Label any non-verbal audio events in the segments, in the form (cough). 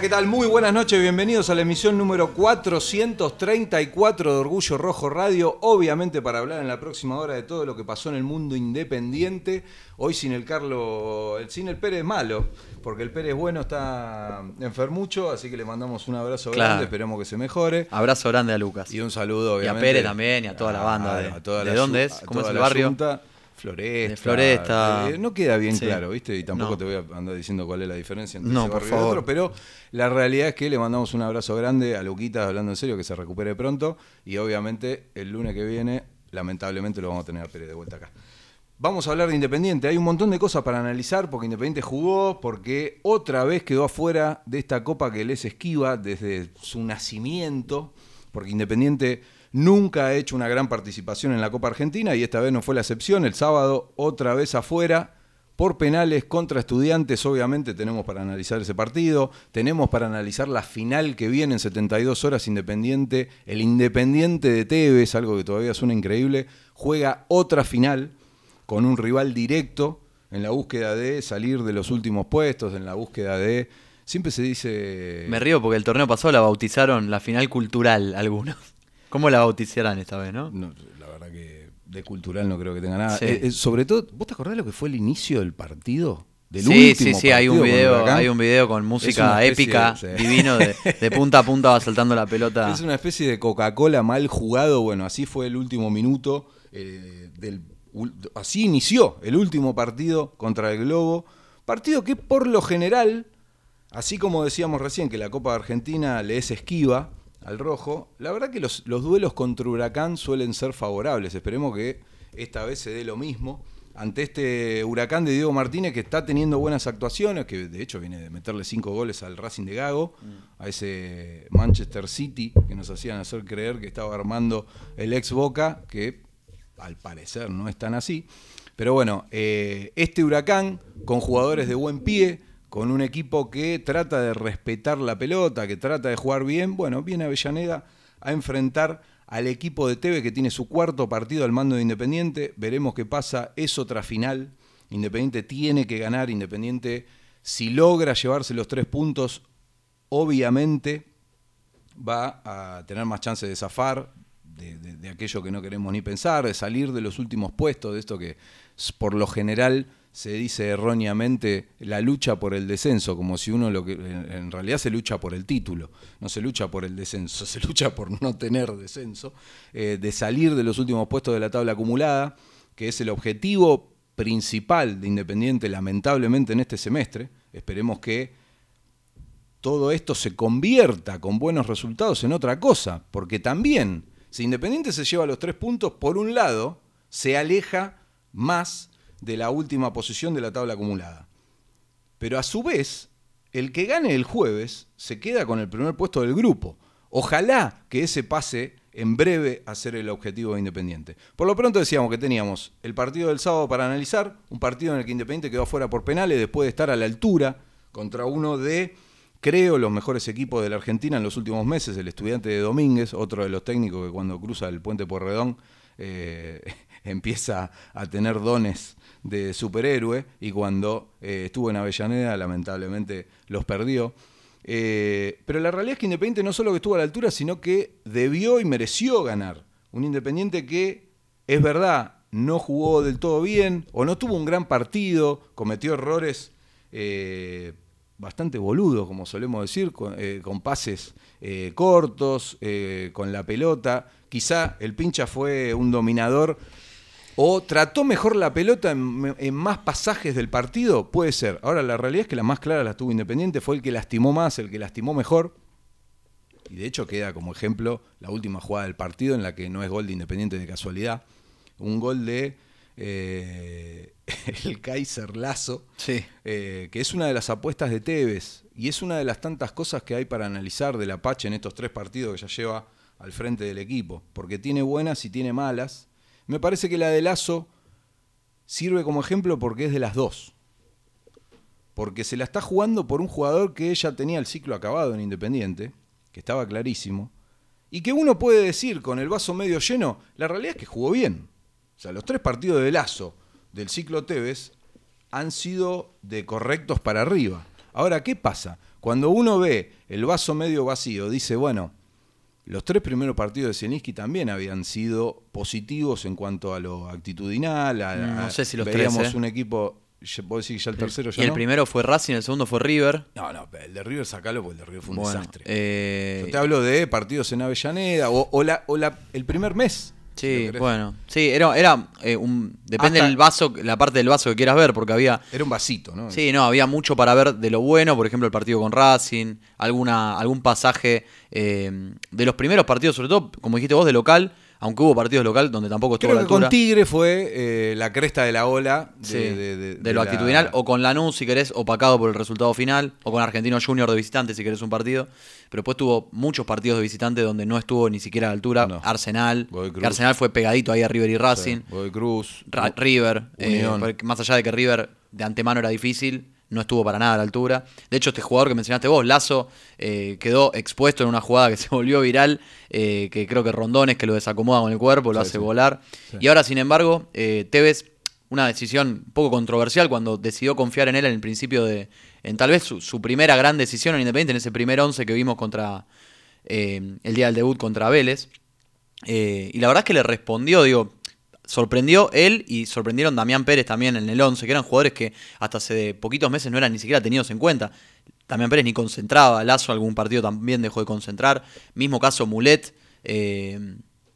hola, ¿qué tal? Muy buenas noches, bienvenidos a la emisión número 434 de Orgullo Rojo Radio, obviamente para hablar en la próxima hora de todo lo que pasó en el mundo independiente, hoy sin el Carlos, sin el Pérez malo, porque el Pérez bueno está enfermucho, así que le mandamos un abrazo Claro. grande, esperemos que se mejore. Abrazo grande a Lucas. Y un saludo, Y a obviamente. Pérez también, y a toda la banda de- a toda ¿de la dónde es? ¿Cómo es el barrio? Floresta. De Floresta. Eh, no queda bien Sí. claro, ¿viste? Y tampoco No. te voy a andar diciendo cuál es la diferencia entre No, ese por y favor. otro, pero la realidad es que le mandamos un abrazo grande a Luquita, hablando en serio, que se recupere pronto. Y obviamente el lunes que viene, lamentablemente, lo vamos a tener a Pérez de vuelta acá. Vamos a hablar de Independiente. Hay un montón de cosas para analizar porque Independiente jugó, porque otra vez quedó afuera de esta copa que les esquiva desde su nacimiento, porque Independiente nunca ha hecho una gran participación en la Copa Argentina y esta vez no fue la excepción. El sábado otra vez afuera por penales contra estudiantes, obviamente tenemos para analizar ese partido, tenemos para analizar la final que viene en 72 horas Independiente, el Independiente de Tevez, algo que todavía suena increíble, juega otra final con un rival directo en la búsqueda de salir de los últimos puestos, en la búsqueda de... Siempre se dice... Me río porque el torneo pasado la bautizaron la final cultural algunos. ¿Cómo la bautizarán esta vez, no? No, la verdad que de cultural no creo que tenga nada. Sí. Eh, eh, sobre todo, ¿vos te acordás lo que fue el inicio del partido? Del sí, último sí, sí, hay un video, hay un video con música épica, de- sí. divino, de, de punta a punta va saltando la pelota. Es una especie de Coca-Cola mal jugado. Bueno, así fue el último minuto. eh, del, así inició el último partido contra el Globo. Partido que por lo general, así como decíamos recién que la Copa Argentina le es esquiva al rojo, la verdad que los, los duelos contra Huracán suelen ser favorables. Esperemos que esta vez se dé lo mismo. Ante este huracán de Diego Martínez que está teniendo buenas actuaciones, que de hecho viene de meterle cinco goles al Racing de Gago, a ese Manchester City que nos hacían hacer creer que estaba armando el ex Boca, que al parecer no es tan así. Pero bueno, eh, este huracán con jugadores de buen pie, con un equipo que trata de respetar la pelota, que trata de jugar bien, bueno, viene Avellaneda a enfrentar al equipo de Teve que tiene su cuarto partido al mando de Independiente. Veremos qué pasa, es otra final. Independiente tiene que ganar, Independiente si logra llevarse los tres puntos, obviamente va a tener más chance de zafar de, de- aquello que no queremos ni pensar, de salir de los últimos puestos, de esto que por lo general se dice erróneamente la lucha por el descenso, como si uno lo que en realidad se lucha por el título, no se lucha por el descenso, (laughs) se lucha por no tener descenso, eh, de salir de los últimos puestos de la tabla acumulada, que es el objetivo principal de Independiente, lamentablemente en este semestre. Esperemos que todo esto se convierta con buenos resultados en otra cosa, porque también, si Independiente se lleva los tres puntos, por un lado, se aleja más de la última posición de la tabla acumulada. Pero a su vez, el que gane el jueves se queda con el primer puesto del grupo. Ojalá que ese pase en breve a ser el objetivo de Independiente. Por lo pronto decíamos que teníamos el partido del sábado para analizar, un partido en el que Independiente quedó fuera por penales después de estar a la altura contra uno de, creo, los mejores equipos de la Argentina en los últimos meses, el estudiante de Domínguez, otro de los técnicos que cuando cruza el puente Porredón eh, (laughs) empieza a tener dones de superhéroe y cuando eh, estuvo en Avellaneda lamentablemente los perdió. Eh, pero la realidad es que Independiente no solo que estuvo a la altura, sino que debió y mereció ganar. Un Independiente que, es verdad, no jugó del todo bien o no tuvo un gran partido, cometió errores eh, bastante boludos, como solemos decir, con, pases cortos, con la pelota. Quizá el pincha fue un dominador o trató mejor la pelota en, en más pasajes del partido, puede ser. Ahora la realidad es que la más clara la tuvo Independiente, fue el que lastimó más, el que lastimó mejor. Y de hecho queda como ejemplo la última jugada del partido en la que no es gol de Independiente de casualidad. Un gol de eh, (laughs) el Kaiser Lazo, Sí. eh, que es una de las apuestas de Tevez y es una de las tantas cosas que hay para analizar del Apache en estos tres partidos que ya lleva al frente del equipo, porque tiene buenas y tiene malas. Me parece que la de Lazo sirve como ejemplo porque es de las dos. Porque se la está jugando por un jugador que ya tenía el ciclo acabado en Independiente, que estaba clarísimo, y que uno puede decir con el vaso medio lleno, la realidad es que jugó bien. O sea, los tres partidos de Lazo del ciclo Tevez han sido de correctos para arriba. Ahora, ¿qué pasa? Cuando uno ve el vaso medio vacío, dice, bueno, los tres primeros partidos de Zielinski también habían sido positivos en cuanto a lo actitudinal. a- Mm, no sé si los veíamos tres, ¿eh? un equipo, ¿puedo decir ya el tercero ya y el no? primero fue Racing, el segundo fue River. No, no, el de River sacalo porque el de River fue un Bueno, desastre. eh, Yo te hablo de partidos en Avellaneda o, o la, o la- el primer mes. Sí, bueno. Sí, era, era eh, un. Depende Hasta- del vaso, la parte del vaso que quieras ver, porque había. Era un vasito, ¿no? Sí, no, había mucho para ver de lo bueno, por ejemplo, el partido con Racing, alguna, algún pasaje eh, de los primeros partidos, sobre todo, como dijiste vos, de local, aunque hubo partidos local donde tampoco estuvo Creo la que con. Tigre fue eh, la cresta de la ola de, Sí, de- de, de- de lo la- actitudinal, o con Lanús, si querés, opacado por el resultado final, o con Argentino Junior de visitante, si querés un partido. Pero después tuvo muchos partidos de visitante donde no estuvo ni siquiera a la altura. No. Arsenal, que Arsenal fue pegadito ahí a River y Racing. Sí, Godoy Cruz. Ra- River, eh, más allá de que River de antemano era difícil, no estuvo para nada a la altura. De hecho, este jugador que mencionaste vos, Lazo, eh, quedó expuesto en una jugada que (laughs) se volvió viral, eh, que creo que Rondones, que lo desacomoda con el cuerpo, lo Sí, hace sí. volar. Sí. Y ahora, sin embargo, eh, Tevez, una decisión un poco controversial cuando decidió confiar en él en el principio de, en tal vez su, su primera gran decisión en Independiente, en ese primer once que vimos contra eh, el día del debut contra Vélez. Eh, y la verdad es que le respondió, digo, sorprendió él y sorprendieron Damián Pérez también en el 11, que eran jugadores que hasta hace poquitos meses no eran ni siquiera tenidos en cuenta. Damián Pérez ni concentraba, Lazo algún partido también dejó de concentrar. Mismo caso Mulet, eh,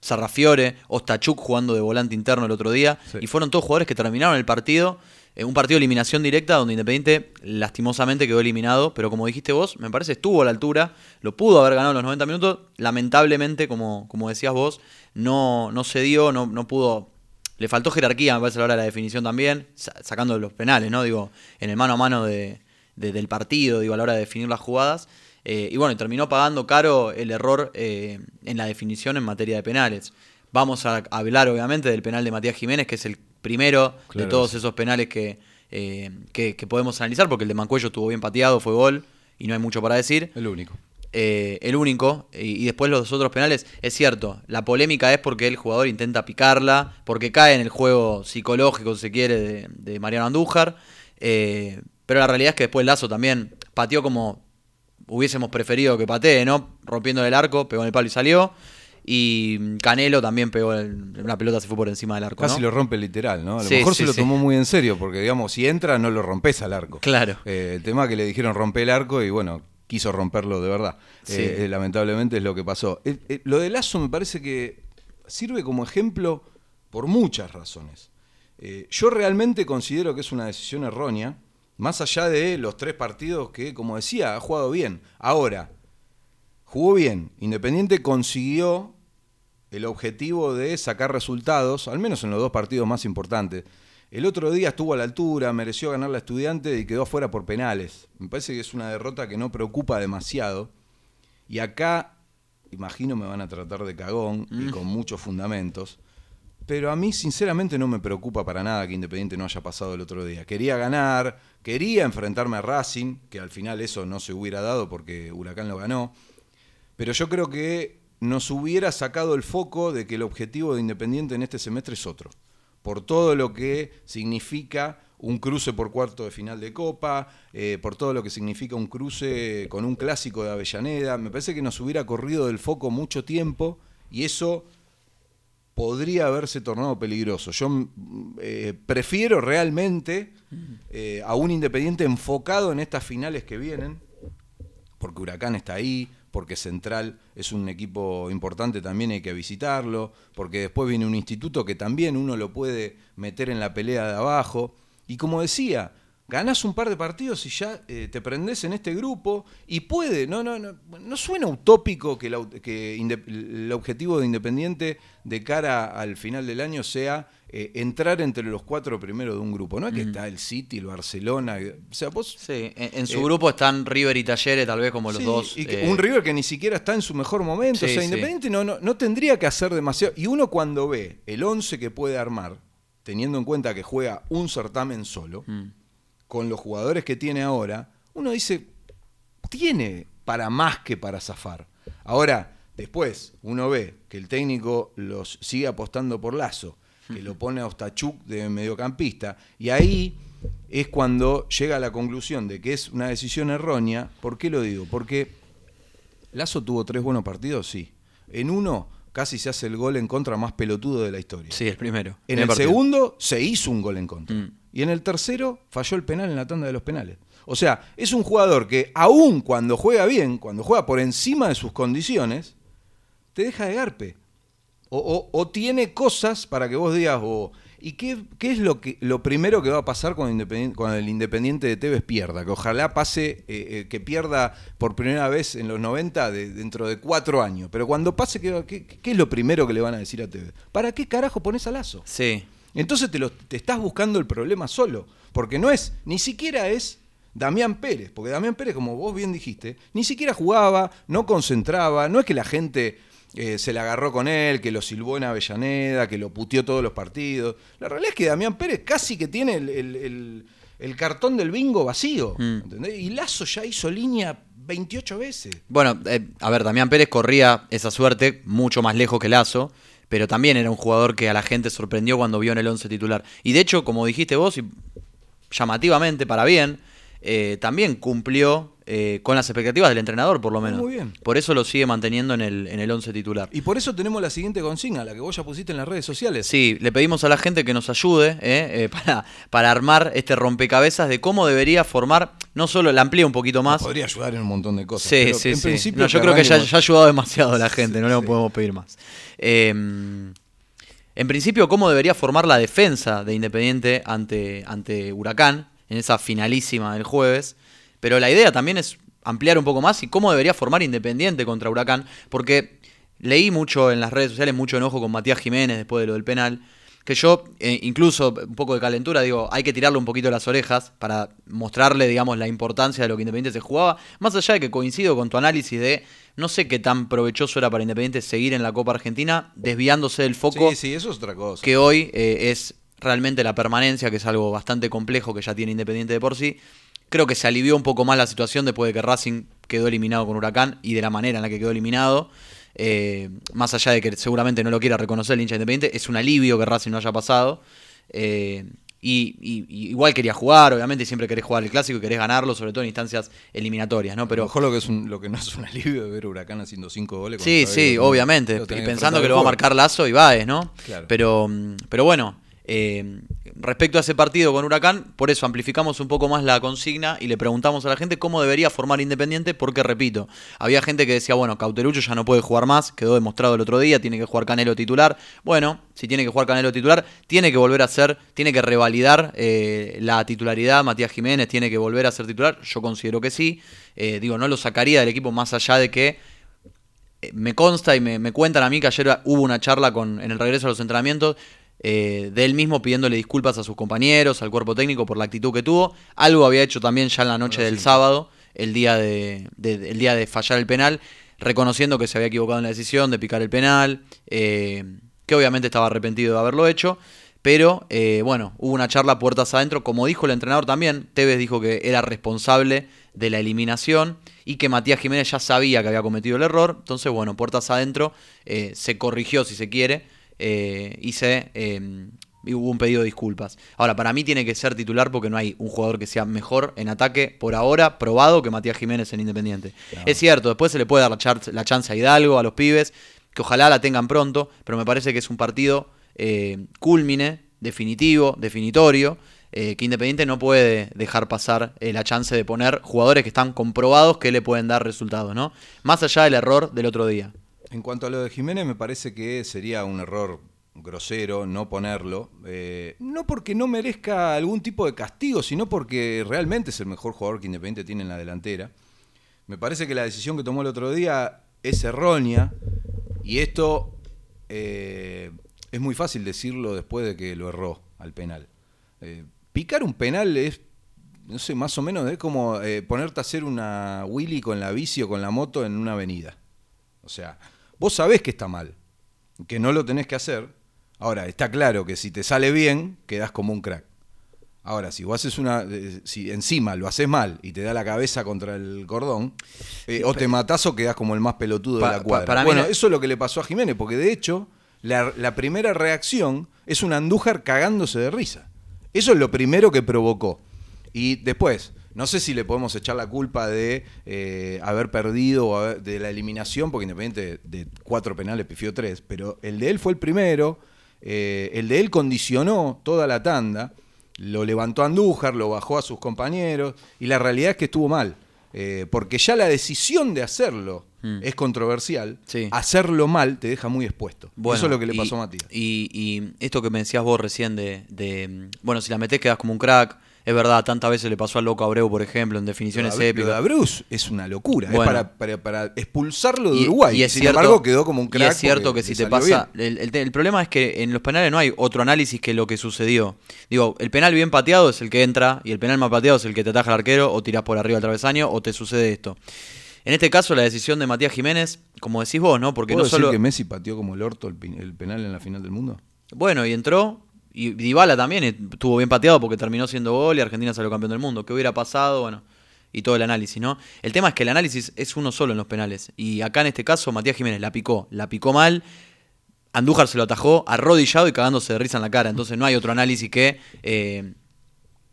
Sarrafiore, Ostachuk jugando de volante interno el otro día. Sí. Y fueron todos jugadores que terminaron el partido, eh, un partido de eliminación directa donde Independiente lastimosamente quedó eliminado, pero como dijiste vos, me parece estuvo a la altura, lo pudo haber ganado en los 90 minutos, lamentablemente, como, como decías vos, no, no se dio, no, no pudo le faltó jerarquía, me parece, a la hora de la definición también, sa- sacando los penales, ¿no? Digo, en el mano a mano de, de- del partido, digo, a la hora de definir las jugadas. Eh, y bueno, terminó pagando caro el error eh, en la definición en materia de penales. Vamos a hablar, obviamente, del penal de Matías Jiménez, que es el primero Claro de todos esos penales que, eh, que, que podemos analizar, porque el de Mancuello estuvo bien pateado, fue gol, y no hay mucho para decir El único. eh, el único, y, y después los otros penales, es cierto, la polémica es porque el jugador intenta picarla, porque cae en el juego psicológico, si se quiere, de, de Mariano Andújar, eh, pero la realidad es que después Lazo también pateó como hubiésemos preferido que patee, ¿no? Rompiendo el arco, pegó en el palo y salió, y Canelo también pegó, el- una pelota se fue por encima del arco, Casi ¿no? lo rompe literal, ¿no? A lo Sí, mejor sí, se lo sí. tomó muy en serio, porque digamos, si entra no lo rompes al arco. Claro. Eh, el tema que le dijeron rompe el arco y bueno, quiso romperlo de verdad. Eh, eh, lamentablemente es lo que pasó. Lo de Lazo me parece que sirve como ejemplo por muchas razones. Yo realmente considero que es una decisión errónea, más allá de los tres partidos que, como decía, ha jugado bien. Ahora, jugó bien. Independiente consiguió el objetivo de sacar resultados, al menos en los dos partidos más importantes. El otro día estuvo a la altura, mereció ganar la estudiante y quedó afuera por penales. Me parece que es una derrota que no preocupa demasiado. Y acá, imagino, me van a tratar de cagón y con muchos fundamentos. Pero a mí, sinceramente, no me preocupa para nada que Independiente no haya pasado el otro día. Quería ganar, quería enfrentarme a Racing, que al final eso no se hubiera dado porque Huracán lo ganó. Pero yo creo que nos hubiera sacado el foco de que el objetivo de Independiente en este semestre es otro. Por todo lo que significa un cruce por cuarto de final de Copa, eh, por todo lo que significa un cruce con un clásico de Avellaneda. Me parece que nos hubiera corrido del foco mucho tiempo y eso podría haberse tornado peligroso. Yo mm, eh, prefiero realmente eh, a un Independiente enfocado en estas finales que vienen, porque Huracán está ahí, porque Central es un equipo importante, también hay que visitarlo, porque después viene un instituto que también uno lo puede meter en la pelea de abajo. Y como decía, ganás un par de partidos y ya eh, te prendés en este grupo y puede, no, no, no, no suena utópico que, el, au- que el objetivo de Independiente de cara al final del año sea eh, entrar entre los cuatro primeros de un grupo. No es que está el City, el Barcelona, eh, o sea, vos... Sí, en, en su Eh, grupo están River y Talleres, tal vez como los Sí, dos. y que un River que ni siquiera está en su mejor momento. Sí, o sea, sí. Independiente no, no, no tendría que hacer demasiado. Y uno cuando ve el 11 que puede armar, teniendo en cuenta que juega un certamen solo, mm. Con los jugadores que tiene ahora, uno dice, tiene para más que para zafar. Ahora, después, uno ve que el técnico los sigue apostando por Lazo, que lo pone a Ostachuk de mediocampista, y ahí es cuando llega a la conclusión de que es una decisión errónea. ¿Por qué lo digo? Porque Lazo tuvo tres buenos partidos, sí. En uno casi se hace el gol en contra más pelotudo de la historia. Sí, el primero. En el segundo se hizo un gol en contra. Mm. Y en el tercero falló el penal en la tanda de los penales. O sea, es un jugador que aún cuando juega bien, cuando juega por encima de sus condiciones, te deja de garpe. O, o- tiene cosas para que vos digas, o, ¿y qué, qué es lo, que, lo primero que va a pasar cuando el Independiente de Tevez pierda? Que ojalá pase, eh, eh, que pierda por primera vez en los 90 de- dentro de cuatro años. Pero cuando pase, ¿qué, qué, qué es lo primero que le van a decir a Tevez? ¿Para qué carajo pones a Lazo? Sí. Entonces te, lo, te estás buscando el problema solo. Porque no es, ni siquiera es Damián Pérez. Porque Damián Pérez, como vos bien dijiste, ni siquiera jugaba, no concentraba. No es que la gente eh, se la agarró con él, que lo silbó en Avellaneda, que lo puteó todos los partidos. La realidad es que Damián Pérez casi que tiene el, el- el- el cartón del bingo vacío. Mm. ¿entendés? Y Lazo ya hizo línea 28 veces. Bueno, eh, a ver, Damián Pérez corría esa suerte mucho más lejos que Lazo, pero también era un jugador que a la gente sorprendió cuando vio en el 11 titular. Y de hecho, como dijiste vos, y llamativamente, para bien, eh, también cumplió eh, con las expectativas del entrenador, por lo menos. Muy bien. Por eso lo sigue manteniendo en el, en el 11 titular. Y por eso tenemos la siguiente consigna, la que vos ya pusiste en las redes sociales. Sí, le pedimos a la gente que nos ayude eh, eh, para, para armar este rompecabezas de cómo debería formar, no solo, la amplía un poquito más. Podría ayudar en un montón de cosas. Sí, pero sí, en sí. principio No, yo creo que ya, ya ha ayudado demasiado a la gente, no le sí. podemos pedir más. Eh, en principio, ¿cómo debería formar la defensa de Independiente ante, ante Huracán en esa finalísima del jueves? Pero la idea también es ampliar un poco más y cómo debería formar Independiente contra Huracán, porque leí mucho en las redes sociales, mucho enojo con Matías Jiménez después de lo del penal, que yo, eh, incluso un poco de calentura, digo, hay que tirarle un poquito las orejas para mostrarle, digamos, la importancia de lo que Independiente se jugaba, más allá de que coincido con tu análisis de no sé qué tan provechoso era para Independiente seguir en la Copa Argentina, desviándose del foco Sí, sí, eso es otra cosa. que hoy eh, es realmente la permanencia, que es algo bastante complejo que ya tiene Independiente de por sí. Creo que se alivió un poco más la situación después de que Racing quedó eliminado con Huracán y de la manera en la que quedó eliminado. Eh, más allá de que seguramente no lo quiera reconocer el hincha independiente, es un alivio que Racing no haya pasado. Eh, y, y- y igual quería jugar, obviamente, siempre querés jugar el clásico y querés ganarlo, sobre todo en instancias eliminatorias, ¿no? Pero mejor lo que, es un- lo que no es un alivio de ver Huracán haciendo cinco goles. Sí, sí, obviamente. Y pensando que lo va a marcar Lazo y Baez, ¿no? Claro. Pero, pero bueno, eh, respecto a ese partido con Huracán, por eso amplificamos un poco más la consigna y le preguntamos a la gente cómo debería formar Independiente, porque repito, había gente que decía, bueno, Cauterucho ya no puede jugar más, quedó demostrado el otro día, tiene que jugar Canelo titular. Bueno, si tiene que jugar Canelo titular, tiene que volver a ser, tiene que revalidar eh, la titularidad, Matías Jiménez tiene que volver a ser titular, yo considero que sí. Eh, digo, no lo sacaría del equipo más allá de que eh, me consta y me, me cuentan a mí que ayer hubo una charla con, en el regreso a los entrenamientos eh, de él mismo pidiéndole disculpas a sus compañeros, al cuerpo técnico por la actitud que tuvo. Algo había hecho también ya en la noche del sábado, el día de, de- el día de fallar el penal, reconociendo que se había equivocado en la decisión de picar el penal, eh, que obviamente estaba arrepentido de haberlo hecho. Pero eh, bueno, hubo una charla puertas adentro, como dijo el entrenador también, Tevez dijo que era responsable de la eliminación y que Matías Jiménez ya sabía que había cometido el error, entonces bueno, puertas adentro, eh, se corrigió si se quiere eh, eh, y hubo un pedido de disculpas. Ahora, para mí tiene que ser titular porque no hay un jugador que sea mejor en ataque por ahora, probado, que Matías Jiménez en Independiente. Es cierto, después se le puede dar la chance a Hidalgo, a los pibes, que ojalá la tengan pronto, pero me parece que es un partido eh, culmine, definitivo, definitorio, eh, que Independiente no puede dejar pasar eh, la chance de poner jugadores que están comprobados que le pueden dar resultados, ¿no? Más allá del error del otro día. En cuanto a lo de Jiménez, me parece que sería un error grosero no ponerlo, eh, no porque no merezca algún tipo de castigo, sino porque realmente es el mejor jugador que Independiente tiene en la delantera. Me parece que la decisión que tomó el otro día es errónea y esto eh, es muy fácil decirlo después de que lo erró al penal. Eh, picar un penal es, no sé, más o menos es como ponerte a hacer una Willy con la bici o con la moto en una avenida. O sea, vos sabés que está mal, que no lo tenés que hacer. Ahora, está claro que si te sale bien, quedás como un crack. Ahora, si vos haces una. eh, Si encima lo haces mal y te da la cabeza contra el cordón, eh, o te matás o quedás como el más pelotudo Pa- de la pa- cuadra. para bueno, la- eso es lo que le pasó a Jiménez, porque de hecho, la, la primera reacción es un Andújar cagándose de risa. Eso es lo primero que provocó. Y después, no sé si le podemos echar la culpa de eh, haber perdido o haber- de la eliminación, porque Independiente de, de cuatro penales pifió tres, pero el de él fue el primero, eh, el de él condicionó toda la tanda, lo levantó a Andújar, lo bajó a sus compañeros, y la realidad es que estuvo mal, eh, porque ya la decisión de hacerlo Mm. es controversial, Sí. hacerlo mal te deja muy expuesto. Bueno, Eso es lo que le y- pasó a Matías. Y, y esto que me decías vos recién de, de, mm, bueno, si la metés quedás como un crack, es verdad, tantas veces le pasó al loco Abreu, por ejemplo, en definiciones Lo de- Lo épicas. de Abreu es una locura. Bueno. es para, para- para expulsarlo de Y- Uruguay. y es Sin cierto- embargo, quedó como un crack. Y es cierto que si te pasa. El, el te- el problema es que en los penales no hay otro análisis que lo que sucedió. Digo, el penal bien pateado es el que entra y el penal mal pateado es el que te ataja el arquero o tirás por arriba del travesaño o te sucede esto. En este caso, la decisión de Matías Jiménez, como decís vos, ¿no? Porque ¿Puedo no decir solo. que Messi pateó como el orto el penal en la final del mundo? Bueno, y entró. Y Dybala también estuvo bien pateado porque terminó siendo gol y Argentina salió campeón del mundo. ¿Qué hubiera pasado? Bueno, y todo el análisis, ¿no? El tema es que el análisis es uno solo en los penales. Y acá en este caso, Matías Jiménez la picó, la picó mal. Andújar se lo atajó arrodillado y cagándose de risa en la cara. Entonces no hay otro análisis que eh,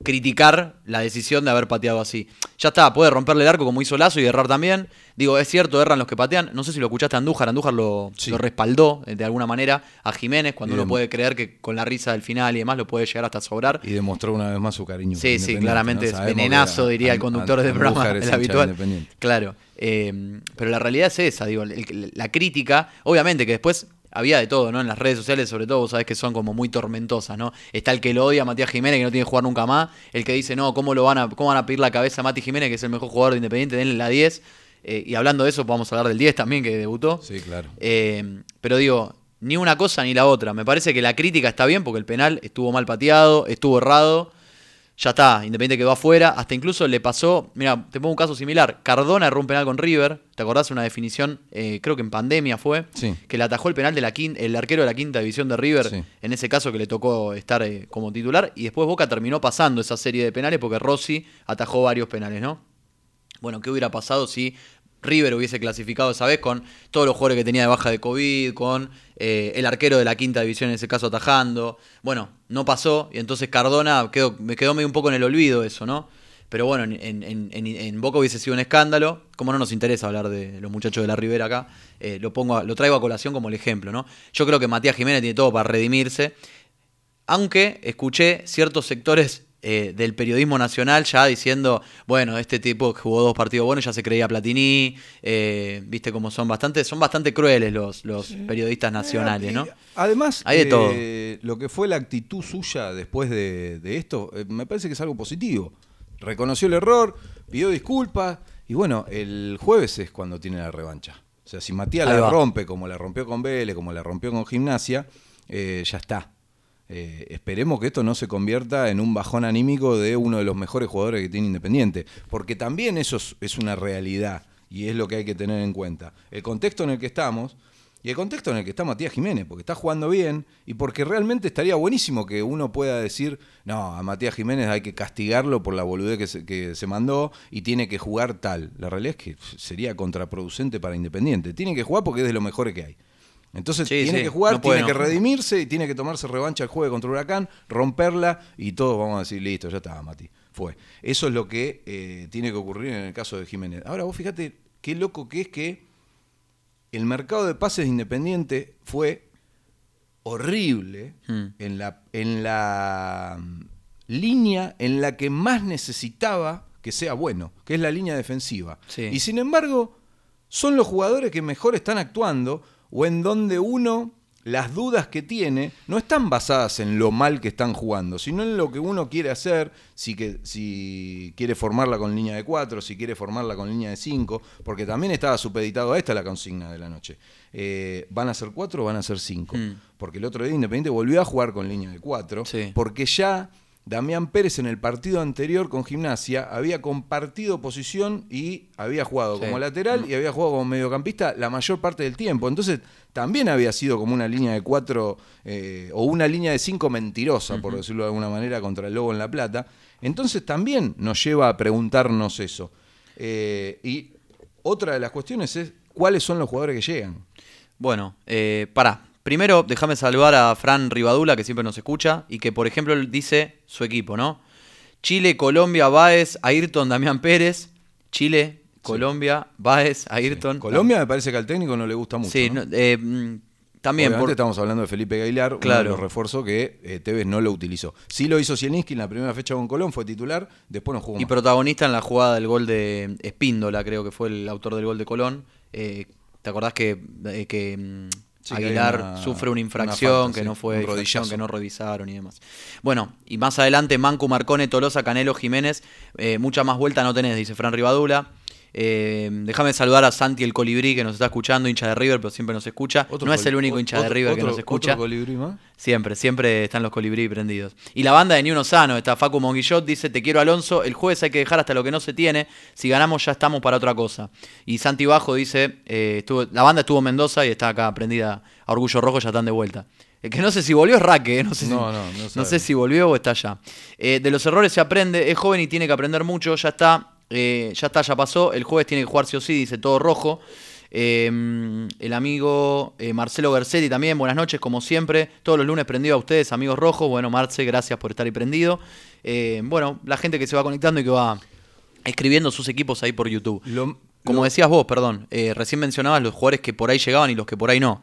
criticar la decisión de haber pateado así. Ya está, puede romperle el arco como hizo Lazo y errar también. Digo, es cierto, erran los que patean. No sé si lo escuchaste a Andújar. Andújar lo, Sí. lo respaldó eh, de alguna manera a Jiménez cuando Y uno puede creer que con la risa del final y demás lo puede llegar hasta a sobrar. Y demostró una vez más su cariño. Sí, sí, claramente ¿no? es venenazo, diría el conductor An- del programa, es el habitual. Claro. eh, pero la realidad es esa, digo, el- la crítica, obviamente que después había de todo, ¿no? En las redes sociales, sobre todo, vos sabés que son como muy tormentosas, ¿no? Está el que lo odia a Matías Jiménez, que no tiene que jugar nunca más, el que dice, no, ¿cómo lo van a, cómo van a pedir la cabeza a Mati Jiménez, que es el mejor jugador de Independiente, denle la 10? Eh, y hablando de eso, vamos a hablar del 10 también, que debutó. Sí, claro. Eh, pero digo, ni una cosa ni la otra. Me parece que la crítica está bien porque el penal estuvo mal pateado, estuvo errado. Ya está, Independiente quedó afuera. Hasta incluso le pasó, mira, te pongo un caso similar. Cardona erró un penal con River. ¿Te acordás? Una definición, eh, creo que en pandemia fue. Sí. Que le atajó el penal de la quin- el arquero de la quinta división de River. Sí. En ese caso que le tocó estar eh, como titular. Y después Boca terminó pasando esa serie de penales porque Rossi atajó varios penales, ¿no? Bueno, ¿qué hubiera pasado si River hubiese clasificado esa vez con todos los jugadores que tenía de baja de COVID, con eh, el arquero de la quinta división en ese caso atajando? Bueno, no pasó y entonces Cardona me quedó medio un poco en el olvido eso, ¿no? Pero bueno, en, en- en- en- en Boca hubiese sido un escándalo. Como no nos interesa hablar de los muchachos de la Ribera acá, eh, lo, pongo a- lo traigo a colación como el ejemplo, ¿no? Yo creo que Matías Jiménez tiene todo para redimirse. Aunque escuché ciertos sectores eh, del periodismo nacional ya diciendo, bueno, este tipo que jugó dos partidos buenos ya se creía Platini, eh, viste cómo son bastante, son bastante crueles los, los periodistas nacionales, Eh, ¿no? y Además, Hay de todo. lo que fue la actitud suya después de, de esto, me parece que es algo positivo. Reconoció el error, pidió disculpas y bueno, el jueves es cuando tiene la revancha. O sea, si Matías Ahí la va. rompe como la rompió con Vélez, como la rompió con Gimnasia, ya está. Eh, esperemos que esto no se convierta en un bajón anímico de uno de los mejores jugadores que tiene Independiente, porque también eso es, es una realidad y es lo que hay que tener en cuenta. El contexto en el que estamos y el contexto en el que está Matías Jiménez, porque está jugando bien y porque realmente estaría buenísimo que uno pueda decir, no, a Matías Jiménez hay que castigarlo por la boludez que se, que se mandó y tiene que jugar tal. La realidad es que sería contraproducente para Independiente. Tiene que jugar porque es de lo mejores que hay. Entonces Sí, tiene sí, que jugar, no tiene que redimirse y tiene que tomarse revancha el jueves contra Huracán, romperla y todos vamos a decir, listo, ya está, Mati. Fue. Eso es lo que eh, tiene que ocurrir en el caso de Jiménez. Ahora vos fíjate qué loco que es que el mercado de pases de Independiente fue horrible Hmm. en la, en la mm, línea en la que más necesitaba que sea bueno, que es la línea defensiva. Sí. Y sin embargo, son los jugadores que mejor están actuando o en donde uno las dudas que tiene no están basadas en lo mal que están jugando, sino en lo que uno quiere hacer, si, que, si quiere formarla con línea de 4, si quiere formarla con línea de 5, porque también estaba supeditado a esta la consigna de la noche. Eh, ¿Van a ser 4 o van a ser 5? Mm. Porque el otro día Independiente volvió a jugar con línea de 4, Sí. porque ya Damián Pérez en el partido anterior con Gimnasia había compartido posición y había jugado Sí. como lateral y había jugado como mediocampista la mayor parte del tiempo. Entonces también había sido como una línea de cuatro eh, o una línea de cinco mentirosa, por decirlo de alguna manera, contra el Lobo en La Plata. Entonces también nos lleva a preguntarnos eso. Eh, y otra de las cuestiones es cuáles son los jugadores que llegan. Bueno, eh, pará. Primero, déjame saludar a Fran Rivadula, que siempre nos escucha, y que, por ejemplo, dice su equipo, ¿no? Chile, Colombia, Baez, Ayrton, Damián Pérez. Chile, Colombia, Baez, Ayrton. Colombia me parece que al técnico no le gusta mucho. Sí, eh, mm, también Obviamente por, estamos hablando de Felipe Gailar, uno Claro. de los refuerzos que eh, Tevez no lo utilizó. Sí lo hizo Zielinski en la primera fecha con Colón, fue titular, después no jugó y más. protagonista en la jugada del gol de Espíndola, creo que fue el autor del gol de Colón. Eh, ¿Te acordás que, que mm, Sí, Aguilar una- sufre una una infracción, falta, que sí, no fue infracción, que no revisaron y demás? Bueno, y más adelante Mancu, Marcone, Tolosa, Canelo, Jiménez. eh, mucha más vuelta no tenés, dice Fran Rivadula. Eh, déjame saludar a Santi el Colibrí que nos está escuchando, hincha de River, pero siempre nos escucha. Otro no es el único hincha de otro- River que nos escucha. otro colibrí más. Siempre, siempre están los colibrí prendidos. Y la banda de Ni Uno Sano, está Facu Monguillot, dice, te quiero Alonso, el jueves hay que dejar hasta lo que no se tiene, si ganamos ya estamos para otra cosa. Y Santi Bajo dice, eh, estuvo, la banda estuvo en Mendoza y está acá prendida a Orgullo Rojo, ya están de vuelta. El que no sé si volvió es Raque, eh, no sé, si, No, no, no sabe. sé si volvió o está allá. Eh, de los errores se aprende, es joven y tiene que aprender mucho, ya está, eh, ya está, ya pasó, el jueves tiene que jugar sí o sí, dice todo rojo. Eh, el amigo eh, Marcelo Gersetti también, buenas noches, como siempre. Todos los lunes prendido a ustedes, amigos rojos. Bueno, Marce, gracias por estar ahí prendido. Eh, bueno, la gente que se va conectando y que va escribiendo sus equipos ahí por YouTube. Lo- Como lo- decías vos, perdón, eh, recién mencionabas los jugadores que por ahí llegaban y los que por ahí no.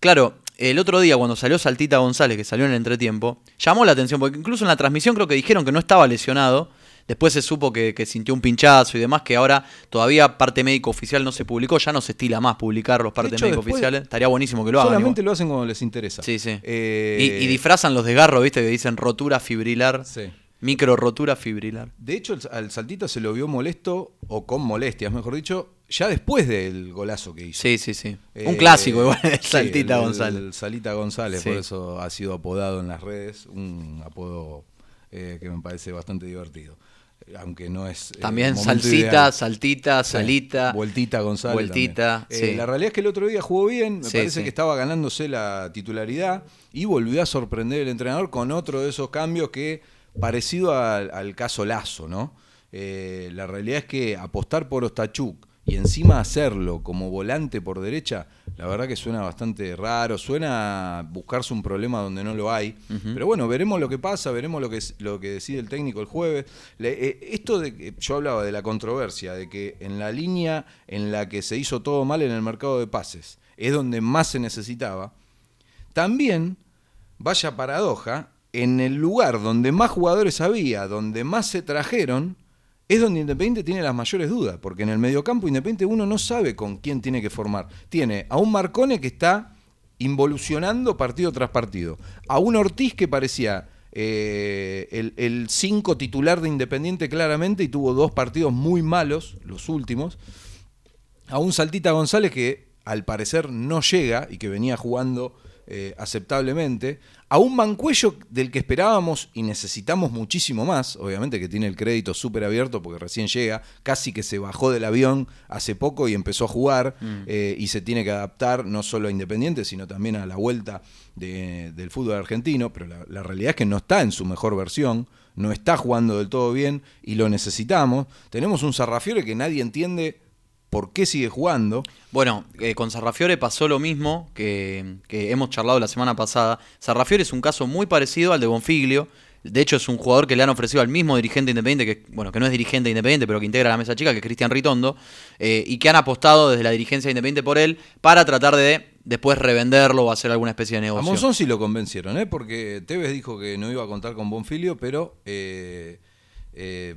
Claro, el otro día cuando salió Saltita González, que salió en el entretiempo, llamó la atención, porque incluso en la transmisión creo que dijeron que no estaba lesionado. Después se supo que, que sintió un pinchazo y demás, que ahora todavía parte médico oficial no se publicó, ya no se estila más publicar los partes médicos oficiales. Estaría buenísimo que lo hagan. Solamente igual. lo hacen cuando les interesa. Sí, sí. Eh, Y, y disfrazan los desgarros, ¿viste? Que dicen rotura fibrilar, Sí. micro rotura fibrilar. De hecho, el- al Saltita se lo vio molesto, o con molestias, mejor dicho, ya después del golazo que hizo. Sí, sí, sí. Eh, un clásico igual, el sí, Saltita el- González. El Salita González, Sí. por eso ha sido apodado en las redes, un apodo eh, que me parece bastante divertido. Eh, Aunque no es. eh, También salsita, ideal. saltita, Sí, salita. Vueltita González. Vueltita. Eh, sí. La realidad es que el otro día jugó bien, me Sí, parece sí. que estaba ganándose la titularidad y volvió a sorprender el entrenador con otro de esos cambios que, parecido al, al caso Lazo, ¿no? Eh, la realidad es que apostar por Ostachuk y encima hacerlo como volante por derecha, la verdad que suena bastante raro, suena a buscarse un problema donde no lo hay. Pero bueno, veremos lo que pasa, veremos lo que, lo que decide el técnico el jueves. Le- eh, esto de que yo hablaba de la controversia, de que en la línea en la que se hizo todo mal en el mercado de pases, es donde más se necesitaba. También, vaya paradoja, en el lugar donde más jugadores había, donde más se trajeron, es donde Independiente tiene las mayores dudas, porque en el mediocampo Independiente uno no sabe con quién tiene que formar. Tiene a un Marcone que está involucionando partido tras partido, a un Ortiz que parecía eh, el 5 titular de Independiente claramente y tuvo dos partidos muy malos, los últimos, a un Saltita González que al parecer no llega y que venía jugando eh, aceptablemente, a un Mancuello del que esperábamos y necesitamos muchísimo más, obviamente que tiene el crédito súper abierto porque recién llega, casi que se bajó del avión hace poco y empezó a jugar eh, y se tiene que adaptar no solo a Independiente, sino también a la vuelta de- del fútbol argentino, pero la, la realidad es que no está en su mejor versión, no está jugando del todo bien y lo necesitamos. Tenemos un Sarrafiore que nadie entiende por qué sigue jugando. Bueno, eh, con Sarrafiore pasó lo mismo que, que hemos charlado la semana pasada. Sarrafiore es un caso muy parecido al de Bonfiglio. De hecho, es un jugador que le han ofrecido al mismo dirigente independiente, que bueno, que no es dirigente independiente, pero que integra la mesa chica, que es Cristian Ritondo, eh, y que han apostado desde la dirigencia independiente por él para tratar de después revenderlo o hacer alguna especie de A negocio. Monzón sí lo convencieron, ¿eh? porque Tevez dijo que no iba a contar con Bonfilio, pero eh, eh,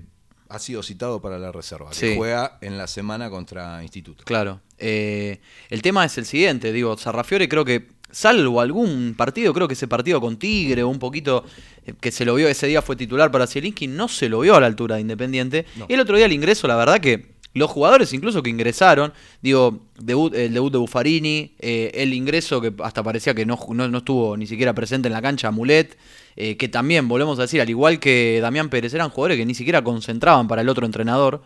ha sido citado para la reserva, que Sí. juega en la semana contra Instituto. Claro. Eh, el tema es el siguiente, digo, Sarrafiore creo que salvo algún partido, creo que ese partido con Tigre un poquito eh, que se lo vio ese día fue titular para Zielinski, no se lo vio a la altura de Independiente. No. Y el otro día el ingreso, la verdad que los jugadores incluso que ingresaron, digo, el debut de Buffarini, eh, el ingreso que hasta parecía que no, no, no estuvo ni siquiera presente en la cancha, Mulet, eh, que también, volvemos a decir, al igual que Damián Pérez, eran jugadores que ni siquiera concentraban para el otro entrenador.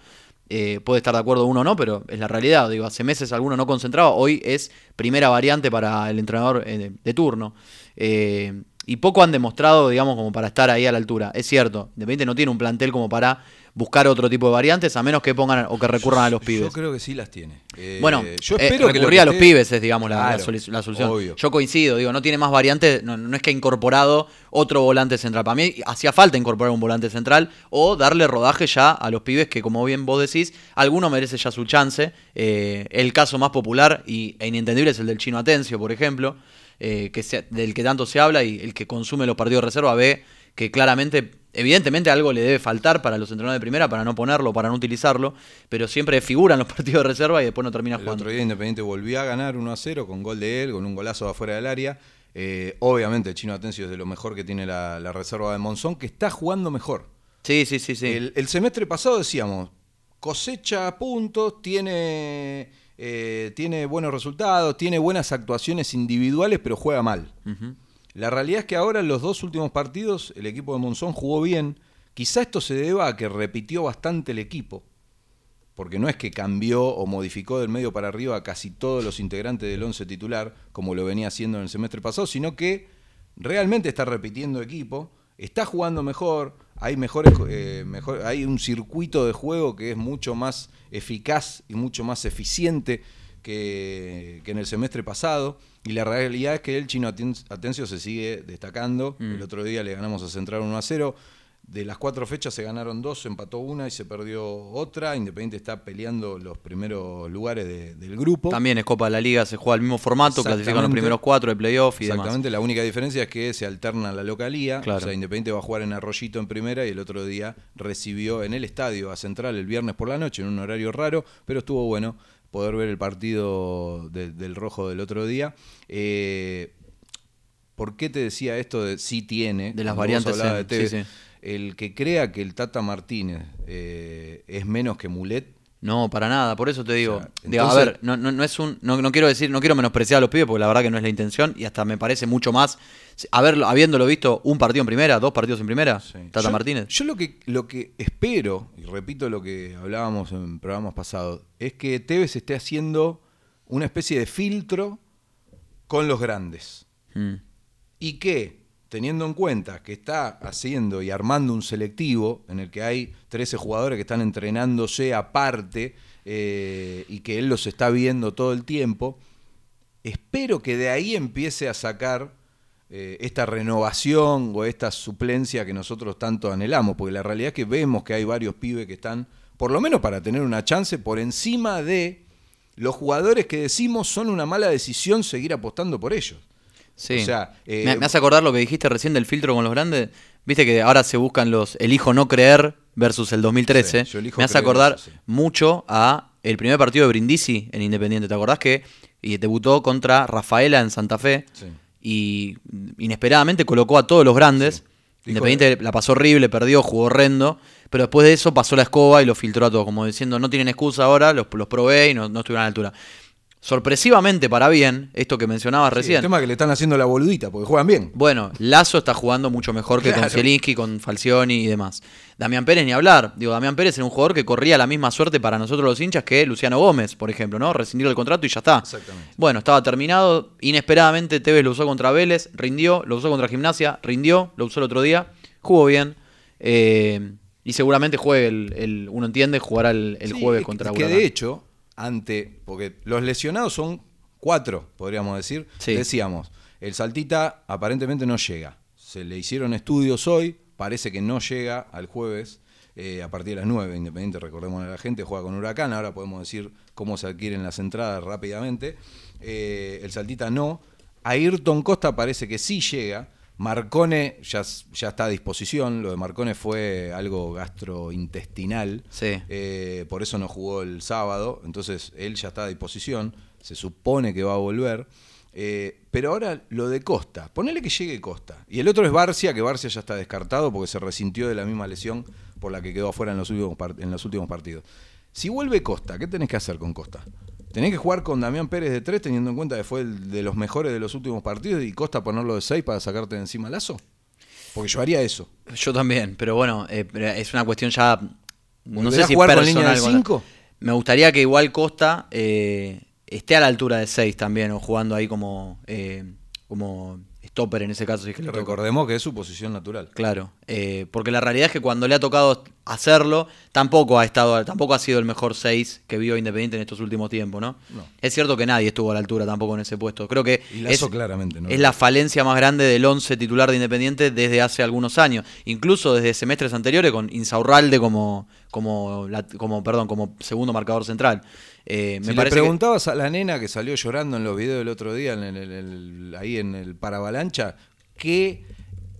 Eh, puede estar de acuerdo uno o no, pero es la realidad. Digo, hace meses alguno no concentraba, hoy es primera variante para el entrenador de turno. Eh, y poco han demostrado, digamos, como para estar ahí a la altura. Es cierto, Independiente no tiene un plantel como para buscar otro tipo de variantes, a menos que pongan o que recurran a los pibes. Yo creo que sí las tiene. Eh, Bueno, yo eh, espero que lo recurrir que a los esté- pibes es, digamos, la, la solución. obvio. Yo coincido, digo, no tiene más variantes, no, no es que ha incorporado otro volante central. Para mí hacía falta incorporar un volante central o darle rodaje ya a los pibes que, como bien vos decís, alguno merece ya su chance. Eh, el caso más popular y, e inentendible es el del Chino Atencio, por ejemplo, eh, que se- del que tanto se habla y el que consume los partidos de reserva ve que claramente, evidentemente algo le debe faltar para los entrenadores de primera, para no ponerlo, para no utilizarlo, pero siempre figura en los (laughs) partidos de reserva y después no termina El jugando. otro día Independiente volvió a ganar 1 a 0 con gol de él, con un golazo de afuera del área. Eh, obviamente el chino Atencio es de lo mejor que tiene la, la reserva de Monzón, que está jugando mejor. Sí, sí, sí, sí. El, el semestre pasado decíamos, cosecha puntos, tiene, eh, tiene buenos resultados, tiene buenas actuaciones individuales, pero juega mal. La realidad es que ahora en los dos últimos partidos el equipo de Monzón jugó bien. Quizá esto se deba a que repitió bastante el equipo, porque no es que cambió o modificó del medio para arriba a casi todos los integrantes del once titular, como lo venía haciendo en el semestre pasado, sino que realmente está repitiendo equipo, está jugando mejor, hay mejores, eh, mejor, hay un circuito de juego que es mucho más eficaz y mucho más eficiente que, que en el semestre pasado. Y la realidad es que el chino Aten- Atencio se sigue destacando. Mm. El otro día le ganamos a Central 1 a 0. De las cuatro fechas se ganaron dos, se empató una y se perdió otra. Independiente está peleando los primeros lugares de- del grupo. También es Copa de la Liga, se juega al mismo formato, clasifican los primeros cuatro de playoff y demás. Exactamente, la única diferencia es que se alterna la localía. Claro. O sea, Independiente va a jugar en Arroyito en primera y el otro día recibió en el estadio a Central el viernes por la noche en un horario raro, pero estuvo bueno poder ver el partido de- del rojo del otro día. Eh, ¿Por qué te decía esto de sí tiene? De las variantes, sí, de sí, sí. El que crea que el Tata Martínez eh, es menos que Mulet, No, para nada, por eso te digo. O sea, digo, a ver, no, no, no es un. No, no quiero decir, no quiero menospreciar a los pibes, porque la verdad que no es la intención, y hasta me parece mucho más. Haberlo, habiéndolo visto un partido en primera, dos partidos en primera, Sí. Tata Yo- Martínez. Yo lo que, lo que espero, y repito lo que hablábamos en programas pasados, es que Tevez esté haciendo una especie de filtro con los grandes. Mm. Y que, teniendo en cuenta que está haciendo y armando un selectivo en el que hay 13 jugadores que están entrenándose aparte eh, y que él los está viendo todo el tiempo, espero que de ahí empiece a sacar eh, esta renovación o esta suplencia que nosotros tanto anhelamos, porque la realidad es que vemos que hay varios pibes que están, por lo menos para tener una chance, por encima de los jugadores que decimos son una mala decisión seguir apostando por ellos. Sí. O sea, eh, me, me hace acordar lo que dijiste recién del filtro con los grandes. Viste que ahora se buscan los elijo no creer versus el 2013. Sí, me hace acordar eso, sí. mucho a el primer partido de Brindisi en Independiente. ¿Te acordás que y debutó contra Rafaela en Santa Fe? Y inesperadamente colocó a todos los grandes. Independiente la pasó horrible, perdió, jugó horrendo. Pero después de eso pasó la escoba y lo filtró a todos, como diciendo, no tienen excusa ahora, los, los probé y no, no estuvieron a la altura. Sorpresivamente para bien, esto que mencionabas Sí, recién. el tema es que le están haciendo la boludita, porque juegan bien. Bueno, Lazo está jugando mucho mejor que con. Zielinski, con Falcioni y demás. Damián Pérez ni hablar. Digo, Damián Pérez era un jugador que corría la misma suerte para nosotros los hinchas que Luciano Gómez, por ejemplo, ¿no? Rescindir el contrato y ya está. Exactamente. Bueno, estaba terminado. Inesperadamente Tevez lo usó contra Vélez, rindió, lo usó contra Gimnasia, rindió, lo usó el otro día, jugó bien. eh, y seguramente juegue el, el- uno entiende, jugará el, el Sí, jueves es contra que, que de hecho, ante. Porque los lesionados son cuatro, podríamos decir. Sí. Decíamos, el Saltita aparentemente no llega. Se le hicieron estudios hoy, parece que no llega al jueves. eh, a partir de las 9, Independiente, recordemos a la gente, juega con Huracán, ahora podemos decir cómo se adquieren las entradas rápidamente. Eh, el Saltita no. Ayrton Costa parece que sí llega. Marcone ya, ya está a disposición. Lo de Marcone fue algo gastrointestinal. Sí. Eh, por eso no jugó el sábado. Entonces él ya está a disposición. Se supone que va a volver. Eh, pero ahora lo de Costa, ponele que llegue Costa. Y el otro es Barcia, que Barcia ya está descartado porque se resintió de la misma lesión por la que quedó afuera en los últimos, en los últimos partidos. Si vuelve Costa, ¿qué tenés que hacer con Costa? Tenés que jugar con Damián Pérez de 3 teniendo en cuenta que fue el de los mejores de los últimos partidos y Costa ponerlo de 6 para sacarte de encima Lazo. Porque yo haría eso. Yo también, pero bueno, eh, es una cuestión ya. No sé ¿Volverá a si jugar con personal. línea de con la- cinco? Me gustaría que igual Costa eh, esté a la altura de 6 también, o jugando ahí como, eh, como stopper en ese caso. Si es que le. Recordemos que es su posición natural. Claro, eh, porque la realidad es que cuando le ha tocado hacerlo, tampoco ha estado, tampoco ha sido el mejor 6 que vio Independiente en estos últimos tiempos, ¿no? No. Es cierto que nadie estuvo a la altura tampoco en ese puesto. Creo que es, claramente, ¿no? es la falencia más grande del 11 titular de Independiente desde hace algunos años, incluso desde semestres anteriores con Insaurralde como como la- como perdón, como segundo marcador central. Eh, me le que- preguntabas a la nena que salió llorando en los videos del otro día, en el- en el- ahí en el Paravalancha, qué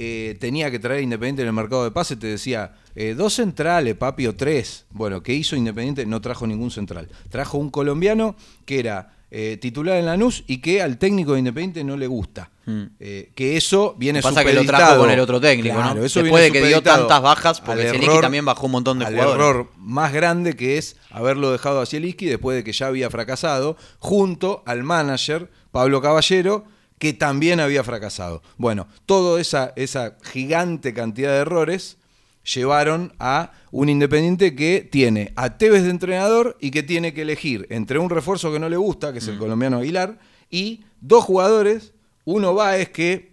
eh, tenía que traer Independiente en el mercado de pase, te decía, eh, dos centrales, papi, o tres. Bueno, ¿qué hizo Independiente? No trajo ningún central. Trajo un colombiano que era eh, titular en Lanús y que al técnico de Independiente no le gusta. Hmm. Eh, que eso viene Pasa que lo trajo con el otro técnico, ¿no? Claro, eso Después de que dio tantas bajas, porque Zielinski también bajó un montón de al jugadores. error más grande que es haberlo dejado a Zielinski después de que ya había fracasado, junto al manager Pablo Caballero, que también había fracasado. Bueno, toda esa, esa gigante cantidad de errores llevaron a un Independiente que tiene a Tevez de entrenador y que tiene que elegir entre un refuerzo que no le gusta, que es el Mm. colombiano Aguilar, y dos jugadores, uno Baez que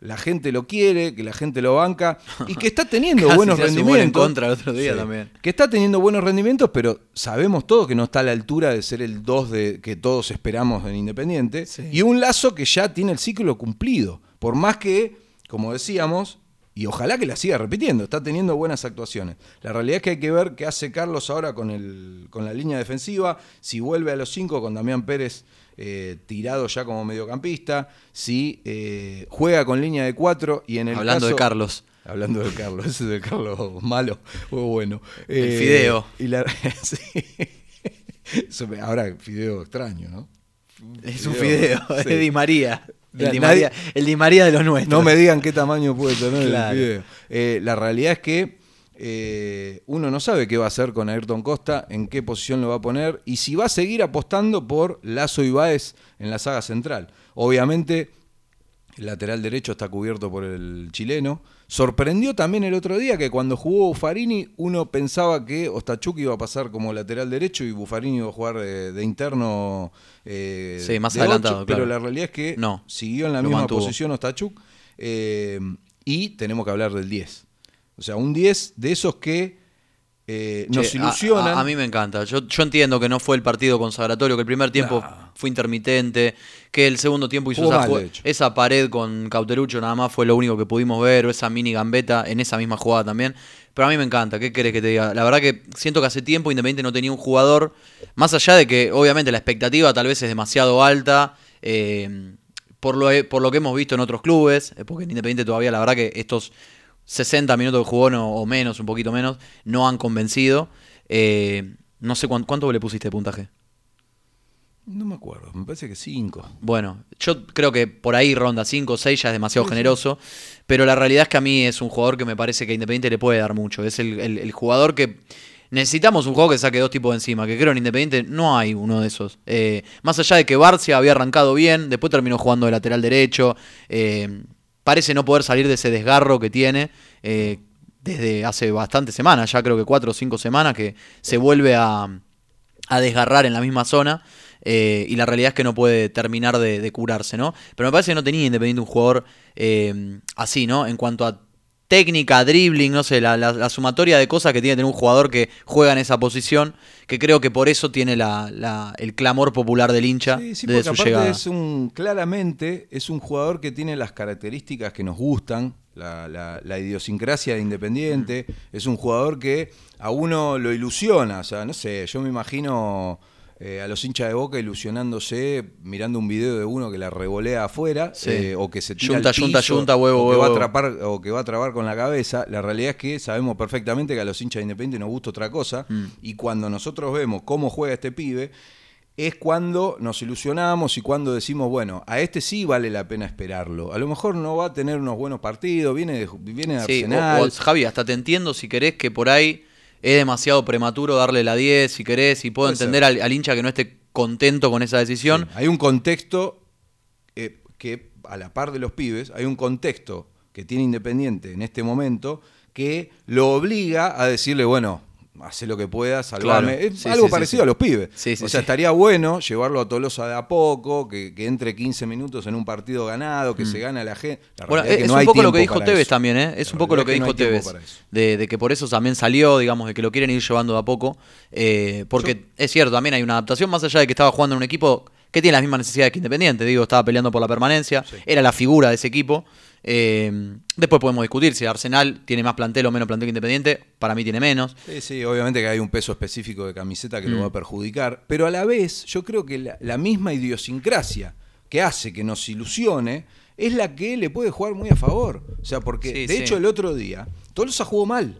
la gente lo quiere, que la gente lo banca y que está teniendo (laughs) Casi buenos se rendimientos. en contra el otro día también. Que está teniendo buenos rendimientos, pero sabemos todos que no está a la altura de ser el 2 de, que todos esperamos en Independiente. Sí. Y un lazo que ya tiene el ciclo cumplido. Por más que, como decíamos, y ojalá que la siga repitiendo, está teniendo buenas actuaciones. La realidad es que hay que ver qué hace Carlos ahora con, el, con la línea defensiva, si vuelve a los 5 con Damián Pérez eh, tirado ya como mediocampista, si eh, juega con línea de 4 y en el Hablando de Carlos. Hablando del Carlos, (laughs) ese es el Carlos malo o bueno. El Eh, fideo. Y la, (laughs) sí. Eso me- ahora, fideo extraño, ¿no? Es un fideo, (laughs) sí. Di María. El Di, María, el Di María de los nuestros. No me digan qué tamaño puede tener Claro. el fideo. Eh, la realidad es que eh, uno no sabe qué va a hacer con Ayrton Costa, en qué posición lo va a poner y si va a seguir apostando por Lazo y Báez en la saga central. Obviamente, el lateral derecho está cubierto por el chileno. Sorprendió también el otro día que cuando jugó Buffarini uno pensaba que Ostachuk iba a pasar como lateral derecho y Buffarini iba a jugar de, de interno. eh, Sí, más de adelantado, claro. Pero la realidad es que No, siguió en la misma mantuvo. posición Ostachuk. eh, y tenemos que hablar del 10. O sea, un 10 de esos que eh, nos Che, ilusionan. A, a mí me encanta. Yo, yo entiendo que no fue el partido consagratorio, que el primer tiempo fue intermitente, que el segundo tiempo hizo esa, mal, esa pared con Cauterucho, nada más fue lo único que pudimos ver, o esa mini gambeta en esa misma jugada también. Pero a mí me encanta, ¿qué querés que te diga? La verdad que siento que hace tiempo Independiente no tenía un jugador, más allá de que obviamente la expectativa tal vez es demasiado alta. eh, por lo, por lo que hemos visto en otros clubes, eh, porque en Independiente todavía la verdad que estos 60 minutos que jugó no- o menos, un poquito menos, no han convencido. Eh, no sé cuánto, cuánto le pusiste de puntaje. No me acuerdo, me parece que 5. Bueno, yo creo que por ahí ronda 5 o 6 ya es demasiado generoso, pero la realidad es que a mí es un jugador que me parece que Independiente le puede dar mucho. Es el, el- el jugador que necesitamos un juego que saque dos tipos de encima, que creo en Independiente no hay uno de esos. Eh, más allá de que Barcia había arrancado bien, después terminó jugando de lateral derecho, eh, parece no poder salir de ese desgarro que tiene. eh, desde hace bastantes semanas, ya creo que cuatro o cinco semanas, que se vuelve a, a desgarrar en la misma zona. eh, y la realidad es que no puede terminar de, curarse, ¿no? Pero me parece que no tenía Independiente un jugador eh, así, ¿no? En cuanto a técnica, dribbling, no sé, la, la- la sumatoria de cosas que tiene que tener un jugador que juega en esa posición, que creo que por eso tiene la, el clamor popular del hincha Sí, sí, desde su aparte llegada. es un, claramente es un jugador que tiene las características que nos gustan, la, la- la idiosincrasia de Independiente, es un jugador que a uno lo ilusiona, o sea, no sé, yo me imagino eh, a los hinchas de Boca ilusionándose mirando un video de uno que la revolea afuera Sí. eh, o que se tira Yunta, al piso, yunta, huevo, o que va a huevo. atrapar o que va a trabar con la cabeza. La realidad es que sabemos perfectamente que a los hinchas de Independiente nos gusta otra cosa Mm. y cuando nosotros vemos cómo juega este pibe es cuando nos ilusionamos y cuando decimos, bueno, a este sí vale la pena esperarlo. A lo mejor no va a tener unos buenos partidos, viene de, viene de Sí, Arsenal. Javi, hasta te entiendo si querés que por ahí es demasiado prematuro darle la 10, si querés, y puedo Puede entender al, al hincha que no esté contento con esa decisión. Sí, Hay un contexto eh, que, a la par de los pibes, hay un contexto que tiene Independiente en este momento que lo obliga a decirle, bueno, hace lo que puedas, salvame. Claro. Es Sí, algo sí, parecido sí. a los pibes. O sea, estaría bueno llevarlo a Tolosa de a poco, que, que entre 15 minutos en un partido ganado, que se gana la gente. La Mm. Bueno, es, que no un poco lo que dijo Tevez eso. también, ¿eh? Es La un poco lo que dijo es que no hay Tevez. de que por eso también salió, digamos, de que lo quieren ir llevando de a poco. eh, porque es cierto, también hay una adaptación, más allá de que estaba jugando en un equipo que tiene las mismas necesidades que Independiente. Digo, estaba peleando por la permanencia, era la figura de ese equipo. Eh, después podemos discutir si Arsenal tiene más plantel o menos plantel que Independiente. Para mí tiene menos. Sí, sí, obviamente que hay un peso específico de camiseta que lo Mm. va a perjudicar, pero a la vez yo creo que la, la misma idiosincrasia que hace que nos ilusione es la que le puede jugar muy a favor. O sea, porque Sí, de sí. hecho el otro día Tolosa jugó mal,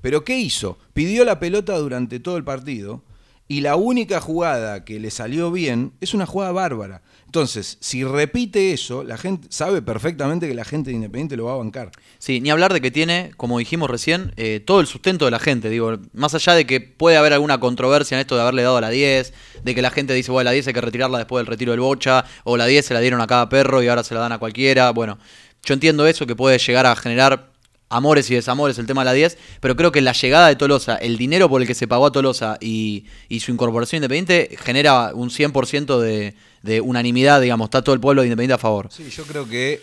pero ¿qué hizo? Pidió la pelota durante todo el partido y la única jugada que le salió bien es una jugada bárbara. Entonces, si repite eso, la gente sabe perfectamente que la gente de Independiente lo va a bancar. Sí, ni hablar de que tiene, como dijimos recién, eh, todo el sustento de la gente. Digo, más allá de que puede haber alguna controversia en esto de haberle dado la 10, de que la gente dice, bueno, la 10 hay que retirarla después del retiro del Bocha, o la 10 se la dieron a cada perro y ahora se la dan a cualquiera. Bueno, yo entiendo eso, que puede llegar a generar amores y desamores el tema de la 10, pero creo que la llegada de Tolosa, el dinero por el que se pagó a Tolosa y, y su incorporación independiente genera un 100% de, de unanimidad, digamos, está todo el pueblo de Independiente a favor. Sí, yo creo que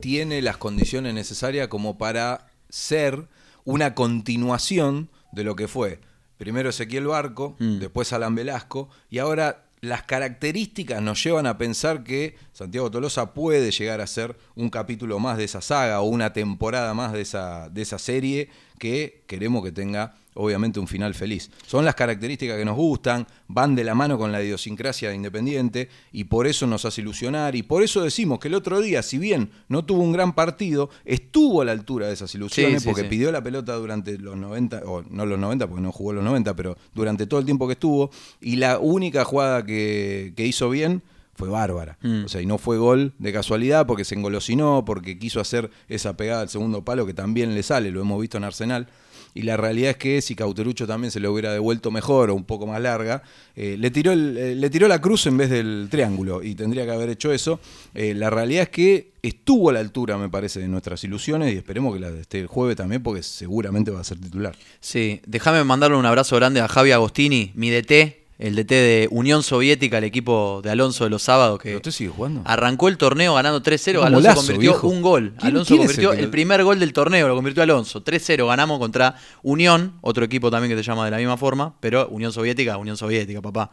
tiene las condiciones necesarias como para ser una continuación de lo que fue. Primero Ezequiel Barco, Mm. después Alan Velasco, y ahora las características nos llevan a pensar que Santiago Tolosa puede llegar a ser un capítulo más de esa saga o una temporada más de esa, de esa serie que queremos que tenga obviamente un final feliz. Son las características que nos gustan, van de la mano con la idiosincrasia de Independiente y por eso nos hace ilusionar y por eso decimos que el otro día, si bien no tuvo un gran partido, estuvo a la altura de esas ilusiones Sí, sí, porque sí. pidió la pelota durante los 90, o no los 90 porque no jugó los 90, pero durante todo el tiempo que estuvo y la única jugada que, que hizo bien fue bárbara. Mm. O sea, y no fue gol de casualidad porque se engolosinó, porque quiso hacer esa pegada al segundo palo que también le sale, lo hemos visto en Arsenal. Y la realidad es que si Cauterucho también se lo hubiera devuelto mejor o un poco más larga, eh, le, tiró el- eh, le tiró la cruz en vez del triángulo y tendría que haber hecho eso. Eh, la realidad es que estuvo a la altura, me parece, de nuestras ilusiones y esperemos que la de este jueves también porque seguramente va a ser titular. Sí, déjame mandarle un abrazo grande a Javi Agostini, mi DT, el DT de Unión Soviética, el equipo de Alonso de los sábados, que ¿Pero usted sigue jugando? arrancó el torneo ganando 3-0. Un Alonso convirtió viejo. un gol. ¿Quién- Alonso convirtió el primer gol del torneo, lo convirtió Alonso. 3-0 ganamos contra Unión, otro equipo también que se llama de la misma forma, pero Unión Soviética, Unión Soviética, papá.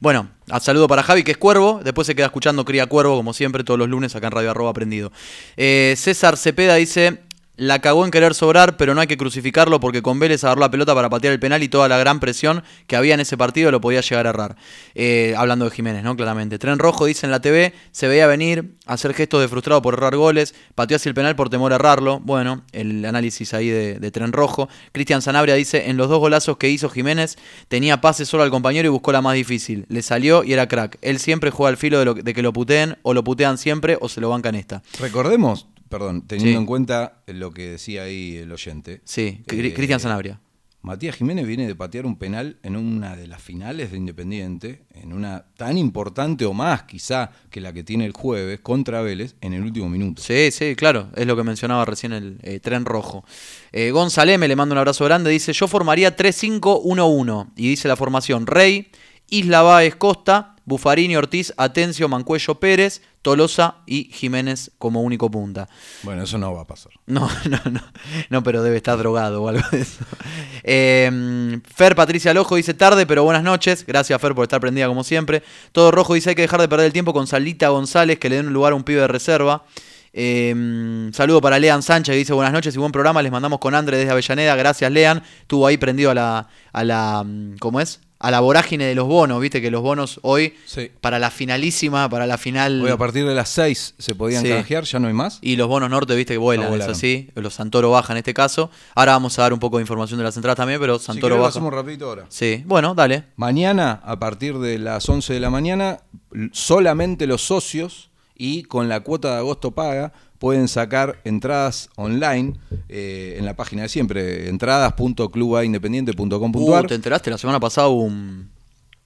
Bueno, a saludo para Javi, que es Cuervo. Después se queda escuchando Cría Cuervo, como siempre, todos los lunes acá en Radio Arroba Aprendido. Eh, César Cepeda dice. La cagó en querer sobrar, pero no hay que crucificarlo porque con Vélez agarró la pelota para patear el penal y toda la gran presión que había en ese partido lo podía llegar a errar. Eh, hablando de Jiménez, ¿no? Claramente. Tren Rojo dice en la TV, se veía venir, hacer gestos de frustrado por errar goles, pateó hacia el penal por temor a errarlo. Bueno, el análisis ahí de, Tren Rojo. Cristian Sanabria dice, en los dos golazos que hizo Jiménez, tenía pase solo al compañero y buscó la más difícil. Le salió y era crack. Él siempre juega al filo de, de que lo puteen, o lo putean siempre, o se lo bancan esta. Recordemos, perdón, teniendo Sí. en cuenta lo que decía ahí el oyente. Sí, eh, Cristian Sanabria. Matías Jiménez viene de patear un penal en una de las finales de Independiente, en una tan importante o más quizá que la que tiene el jueves contra Vélez en el último minuto. Sí, sí, claro, es lo que mencionaba recién el eh, tren rojo. Eh, González me le manda un abrazo grande, dice, yo formaría 3-5-1-1. Y dice la formación, Rey, Isla Báez Costa, Bufarini, Ortiz, Atencio, Mancuello Pérez, Tolosa y Jiménez como único punta. Bueno, eso no va a pasar. No, (laughs) no, no, no, pero debe estar drogado o algo de eso. Eh, Fer Patricia Lojo dice tarde, pero buenas noches. Gracias, Fer, por estar prendida como siempre. Todo Rojo dice hay que dejar de perder el tiempo con Salita González, que le den un lugar a un pibe de reserva. Eh, saludo para Lean Sánchez, que dice buenas noches y buen programa. Les mandamos con André desde Avellaneda. Gracias, Lean. Estuvo ahí prendido a la, a la mm, ¿cómo es? A la vorágine de los bonos, viste que los bonos hoy, Sí. para la finalísima, para la final... Hoy a partir de las 6 se podían Sí. canjear, ya no hay más. Y los bonos norte, viste que vuelan, No es así. Los Santoro baja en este caso. Ahora vamos a dar un poco de información de las entradas también, pero Si Santoro lo baja. hacemos rapidito ahora. Sí, bueno, dale. Mañana, a partir de las 11 de la mañana, solamente los socios y con la cuota de agosto paga pueden sacar entradas online eh, en la página de siempre, entradas.clubaindependiente.com.ar. Uh, ¿Te enteraste? La semana pasada hubo un-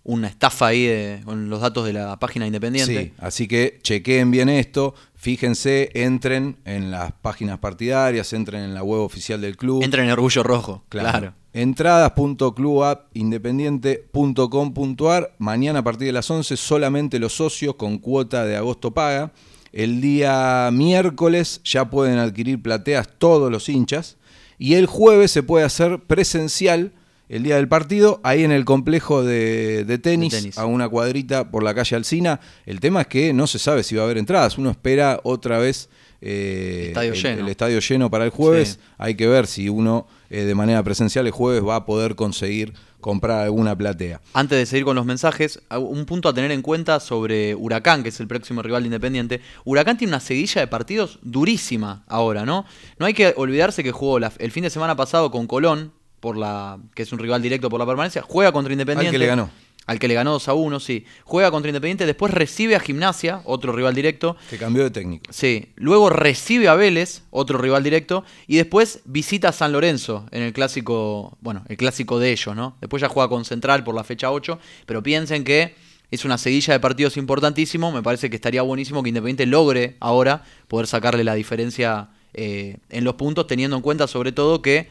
una estafa ahí de- con los datos de la página independiente. Sí, así que chequeen bien esto, fíjense, entren en las páginas partidarias, entren en la web oficial del club. Entra en Orgullo Rojo. Claro. Claro. Entradas.clubindependiente.com.ar. Mañana a partir de las 11 solamente los socios con cuota de agosto paga. El día miércoles ya pueden adquirir plateas todos los hinchas. Y el jueves se puede hacer presencial el día del partido, ahí en el complejo de, de tenis, De tenis. a una cuadrita por la calle Alcina. El tema es que no se sabe si va a haber entradas. Uno espera otra vez eh, Estadio el, lleno. el estadio lleno para el jueves. Sí. Hay que ver si uno eh, de manera presencial el jueves va a poder conseguir comprar alguna platea. Antes de seguir con los mensajes, un punto a tener en cuenta sobre Huracán, que es el próximo rival de Independiente. Huracán tiene una seguilla de partidos durísima ahora, ¿no? No hay que olvidarse que jugó la- el fin de semana pasado con Colón, por la que es un rival directo por la permanencia, juega contra Independiente. Al que le ganó. Al que le ganó 2 a 1, sí. Juega contra Independiente, después recibe a Gimnasia, otro rival directo. Que cambió de técnico. Sí, luego recibe a Vélez, otro rival directo, y después visita a San Lorenzo en el clásico, bueno, el clásico de ellos, ¿no? Después ya juega con Central por la fecha 8, pero piensen que es una seguilla de partidos importantísimo, me parece que estaría buenísimo que Independiente logre ahora poder sacarle la diferencia eh, en los puntos, teniendo en cuenta sobre todo que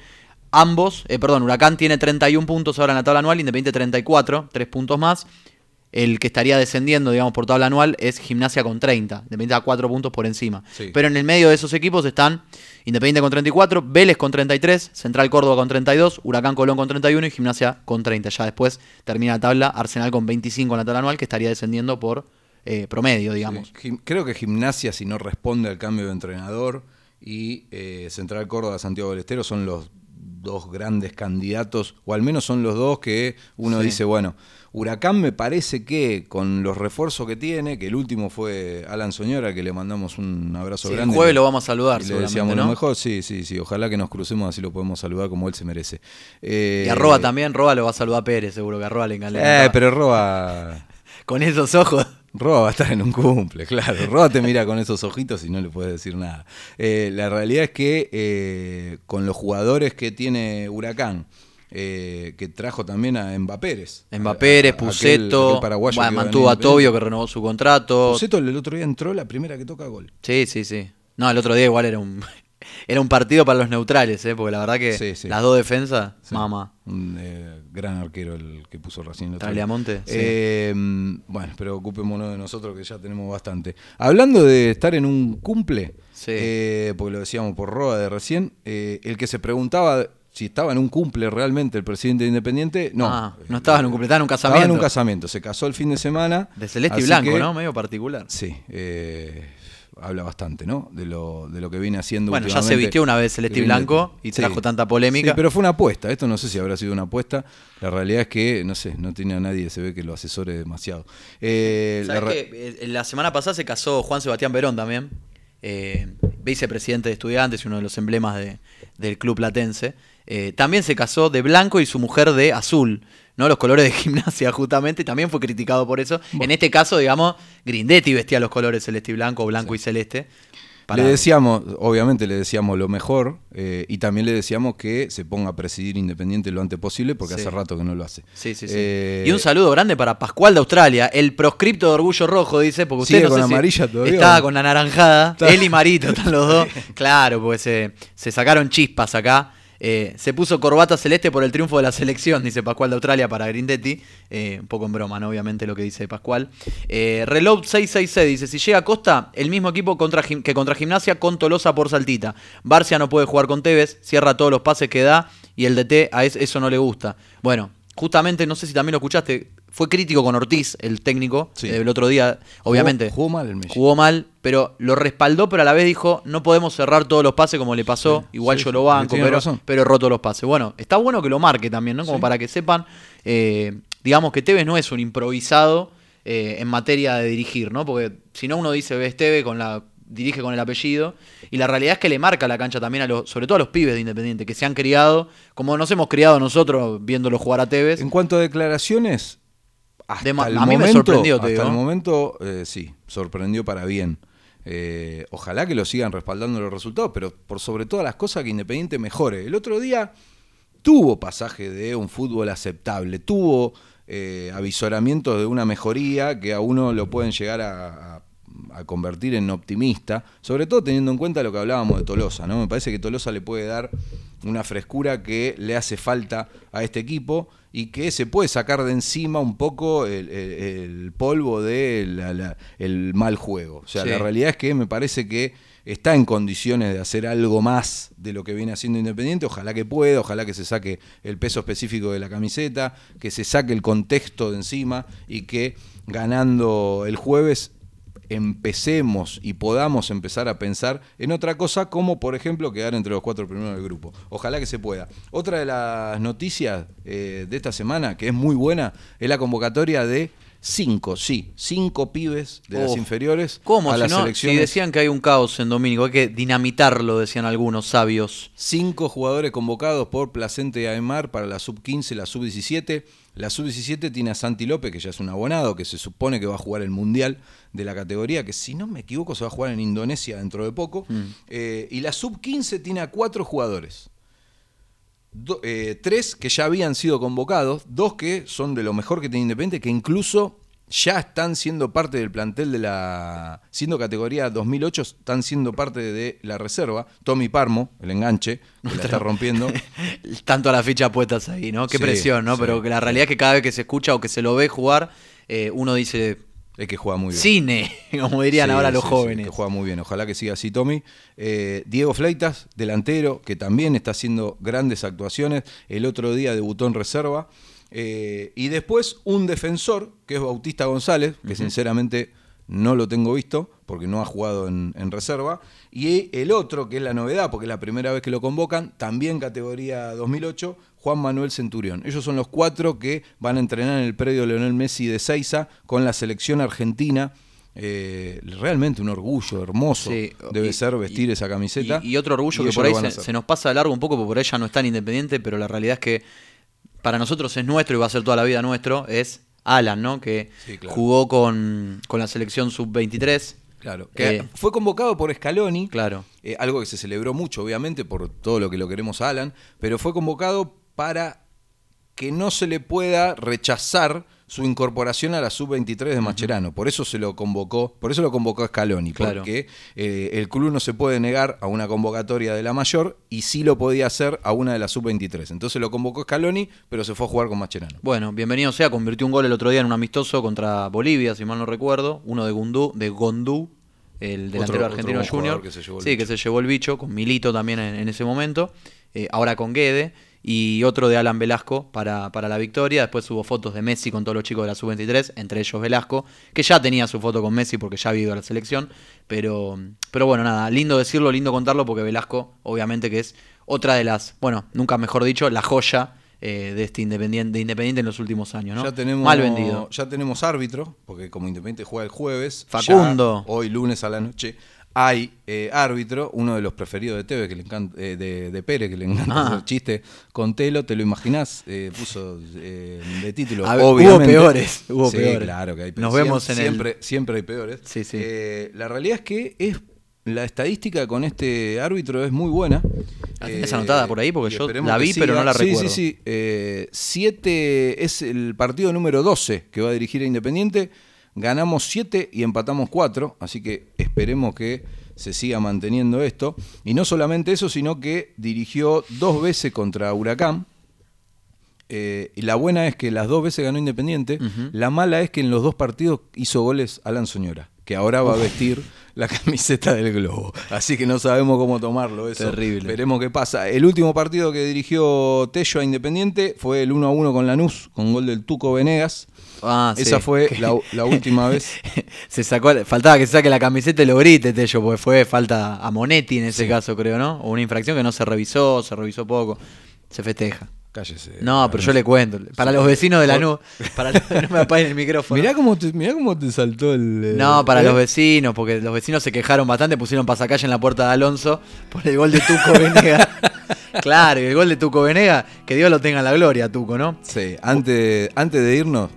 ambos, eh, perdón, Huracán tiene 31 puntos ahora en la tabla anual, Independiente 34, 3 puntos más. El que estaría descendiendo, digamos, por tabla anual es Gimnasia con 30. Independiente a 4 puntos por encima. Sí. Pero en el medio de esos equipos están Independiente con 34, Vélez con 33, Central Córdoba con 32, Huracán Colón con 31 y Gimnasia con 30. Ya después termina la tabla, Arsenal con 25 en la tabla anual, que estaría descendiendo por eh, promedio, digamos. Sí. Creo que Gimnasia, si no responde al cambio de entrenador, y eh, Central Córdoba, Santiago del Estero son los dos grandes candidatos, o al menos son los dos que uno Sí. dice, bueno, Huracán me parece que con los refuerzos que tiene, que el último fue Alan Soñora, que le mandamos un abrazo Sí, el grande. jueves lo vamos a saludar, le decíamos ¿no? lo mejor, sí, sí, sí, ojalá que nos crucemos así lo podemos saludar como él se merece. Eh, Y arroba también, Roa lo va a saludar Pérez, seguro que arroba le Eh, encanta. pero Roa... (laughs) Con esos ojos. Roa va a estar en un cumple, claro. Roa te mira con esos ojitos y no le puedes decir nada. Eh, la realidad es que eh, con los jugadores que tiene Huracán, eh, que trajo también a bueno, que iba mantuvo a Tobio que renovó su contrato. Puceto el otro día entró la primera que toca gol. Sí, sí, sí. No, el otro día igual era un (laughs) era un partido para los neutrales, ¿eh? porque la verdad que Sí, sí. las dos defensas, Sí. mamá. Eh, gran arquero el que puso recién día. Tagliamonte, sí. Eh, bueno, pero ocupémonos de nosotros que ya tenemos bastante. Hablando de estar en un cumple, Sí. eh, porque lo decíamos por Roa de recién, eh, el que se preguntaba si estaba en un cumple realmente el presidente de Independiente, no. Ah, no estaba en un cumple, estaba en un Estaba en un casamiento. casamiento, se casó el fin de semana. De celeste y blanco, que- ¿no? Medio particular. Sí, eh, habla bastante, ¿no? De lo, de lo que viene haciendo Bueno, ya se vistió una vez celeste blanco y trajo tanta polémica. Sí, pero fue una apuesta. Esto no sé si habrá sido una apuesta. La realidad es que, no sé, no tiene a nadie, se ve que lo asesore demasiado. Eh, la ¿Sabés ra- que, eh, la semana pasada se casó Juan Sebastián Perón también, eh, vicepresidente de estudiantes y uno de los emblemas de- del club platense. Eh, también se casó de blanco y su mujer de azul, ¿no? Los colores de gimnasia, justamente, y también fue criticado por eso. En este caso, digamos, Grindetti vestía los colores celeste y blanco, blanco y celeste. para- Le decíamos, obviamente le decíamos lo mejor eh, y también le decíamos que se ponga a presidir Independiente lo antes posible porque Sí. hace rato que no lo hace. Sí, sí, sí. Eh, y un saludo grande para Pascual de Australia, el proscripto de Orgullo Rojo, dice, porque usted ¿Sigue no con sé si amarilla todavía Estaba con la naranjada, Está- él y Marito están los dos. (laughs) Claro, pues se, se sacaron chispas acá. Eh, se puso corbata celeste por el triunfo de la selección, dice Pascual de Australia para Grindetti. Eh, un poco en broma, ¿no? Obviamente lo que dice Pascual. Eh, Reload 666 dice: Si llega Costa, el mismo equipo contra, que contra Gimnasia con Tolosa por Saltita. Barcia no puede jugar con Tevez, cierra todos los pases que da y el DT a es- eso no le gusta. Bueno, justamente, no sé si también lo escuchaste, fue crítico con Ortiz, el técnico, Sí. eh, el otro día, obviamente. Jugó, jugó mal el Messi. Jugó mal, pero lo respaldó, pero a la vez dijo, no podemos cerrar todos los pases como le pasó, igual sí, yo lo banco, pero, razón. pero todos los pases. Bueno, está bueno que lo marque también, ¿no? Como para que sepan, eh, digamos que Tevez no es un improvisado eh, en materia de dirigir, ¿no? Porque si no uno dice ves Tevez con la dirige con el apellido y la realidad es que le marca la cancha también a los sobre todo a los pibes de Independiente que se han criado como nos hemos criado nosotros viéndolo jugar a Tevez. En cuanto a declaraciones, hasta De el a mí me momento, sorprendió, te hasta digo. el momento, eh, sí, sorprendió para bien. Eh, ojalá que lo sigan respaldando los resultados, pero por sobre todas las cosas que Independiente mejore. El otro día tuvo pasaje de un fútbol aceptable, tuvo eh, avisoramientos de una mejoría que a uno lo pueden llegar a, a- a convertir en optimista, sobre todo teniendo en cuenta lo que hablábamos de Tolosa, ¿no? Me parece que Tolosa le puede dar una frescura que le hace falta a este equipo y que se puede sacar de encima un poco el, el- el polvo del mal juego. O sea, Sí. la realidad es que me parece que está en condiciones de hacer algo más de lo que viene haciendo Independiente. Ojalá que pueda, ojalá que se saque el peso específico de la camiseta, que se saque el contexto de encima y que ganando el jueves empecemos y podamos empezar a pensar en otra cosa como por ejemplo quedar entre los cuatro primeros del grupo. Ojalá que se pueda. Otra de las noticias eh, de esta semana que es muy buena es la convocatoria de cinco, sí, cinco pibes de las inferiores ¿Cómo? a Si, las no, si selecciones. decían que hay un caos en Domínico, hay que dinamitarlo, decían algunos sabios. Cinco jugadores convocados por Placente y Aymar para la sub-15 y la sub-17. La sub-17 tiene a Santi López, que ya es un abonado, que se supone que va a jugar el Mundial de la categoría, que si no me equivoco se va a jugar en Indonesia dentro de poco. Eh, y la sub-15 tiene a cuatro jugadores. Do- eh, tres que ya habían sido convocados, dos que son de lo mejor que tiene Independiente, que incluso ya están siendo parte del plantel de la. siendo categoría 2008, están siendo parte de la reserva. Tommy Parmo, el enganche, que la está rompiendo. (laughs) Tanto a las fichas puestas ahí, ¿no? Qué Sí, presión, ¿no? sí. Pero la realidad es que cada vez que se escucha o que se lo ve jugar, eh, uno dice Es que juega muy bien. cine, (laughs) como dirían Sí, ahora los jóvenes. que juega muy bien. Ojalá que siga así, Tommy. Eh, Diego Fleitas, delantero, que también está haciendo grandes actuaciones. El otro día debutó en reserva. Eh, y después un defensor, que es Bautista González, que sinceramente no lo tengo visto, porque no ha jugado en, en reserva. Y el otro, que es la novedad, porque es la primera vez que lo convocan, también categoría 2008, Juan Manuel Centurión. Ellos son los cuatro que van a entrenar en el predio Leonel Messi de Seiza con la selección argentina. Eh, realmente un orgullo hermoso Sí, debe y- ser vestir y- esa camiseta. Y, y otro orgullo que por ahí se, nos pasa de largo un poco, porque por ella no es tan independiente, pero la realidad es que para nosotros es nuestro y va a ser toda la vida nuestro, es Alan, ¿no? Que Sí, claro. jugó con, con la selección sub-23. Claro, que Eh, fue convocado por Scaloni, Claro. eh, algo que se celebró mucho, obviamente, por todo lo que lo queremos a Alan, pero fue convocado para que no se le pueda rechazar su incorporación a la sub-23 de Macherano. Por eso se lo convocó, por eso lo convocó Scaloni, Claro. porque eh, el club no se puede negar a una convocatoria de la mayor y sí lo podía hacer a una de la sub-23. Entonces lo convocó Scaloni, pero se fue a jugar con Macherano. Bueno, bienvenido sea, convirtió un gol el otro día en un amistoso contra Bolivia, si mal no recuerdo, uno de Gundú, de Gondú, el delantero otro argentino junior. jugador que se llevó el sí, bicho. que se llevó el bicho, con Milito también en, en ese momento, eh, ahora con Guede, y otro de Alan Velasco para, para la victoria. Después hubo fotos de Messi con todos los chicos de la sub-23, entre ellos Velasco, que ya tenía su foto con Messi porque ya había ido a la selección. Pero, pero bueno, nada, lindo decirlo, lindo contarlo, porque Velasco, obviamente que es otra de las, bueno, nunca mejor dicho, la joya eh, de este Independiente, de Independiente en los últimos años, ¿no? Ya tenemos, Mal vendido. Ya tenemos árbitro, porque como Independiente juega el jueves. Facundo. ya hoy lunes a la noche hay eh, árbitro, uno de los preferidos de Teve, que le encanta, eh, de, de Pérez, que le encanta Ah. hacer chiste con Telo, ¿te lo imaginás? Eh, puso eh, de título. (laughs) Ver, obviamente. hubo peores, hubo Sí, peores. claro que hay Nos peores. vemos en el- siempre, Siempre hay peores. Sí, sí. La realidad es que es la estadística con este árbitro es muy buena. ¿La tenés anotada por ahí? Porque yo la vi, pero no la Sí, recuerdo. Sí, sí, Eh, siete es el partido número 12 que va a dirigir a Independiente. Ganamos 7 y empatamos 4, así que esperemos que se siga manteniendo esto. Y no solamente eso, sino que dirigió dos veces contra Huracán. Eh, y la buena es que las dos veces ganó Independiente. La mala es que en los dos partidos hizo goles Alan Soñora, que ahora va a vestir la camiseta del Globo. Así que no sabemos cómo tomarlo eso. Terrible. Veremos qué pasa. El último partido que dirigió Tello a Independiente fue el 1 a 1 con Lanús, con gol del Tuco Venegas. Ah, Esa sí. fue (laughs) la, la última vez. (laughs) se sacó, faltaba que se saque la camiseta y lo grite, Tello, porque fue falta a Monetti en ese caso, creo, ¿no? O una infracción que no se revisó, se revisó poco. Se festeja. Cállese. No, pero yo le cuento. Para los vecinos de la nube. (laughs) Para los- no me apaguen el micrófono. Mirá cómo te, mirá cómo te saltó el. eh, No, para ¿eh? los vecinos, porque los vecinos se quejaron bastante, pusieron pasacalle en la puerta de Alonso por el gol de Tuco Venega. claro, y el gol de Tuco Venega, que Dios lo tenga en la gloria, Tuco, ¿no? Sí, antes, antes de irnos,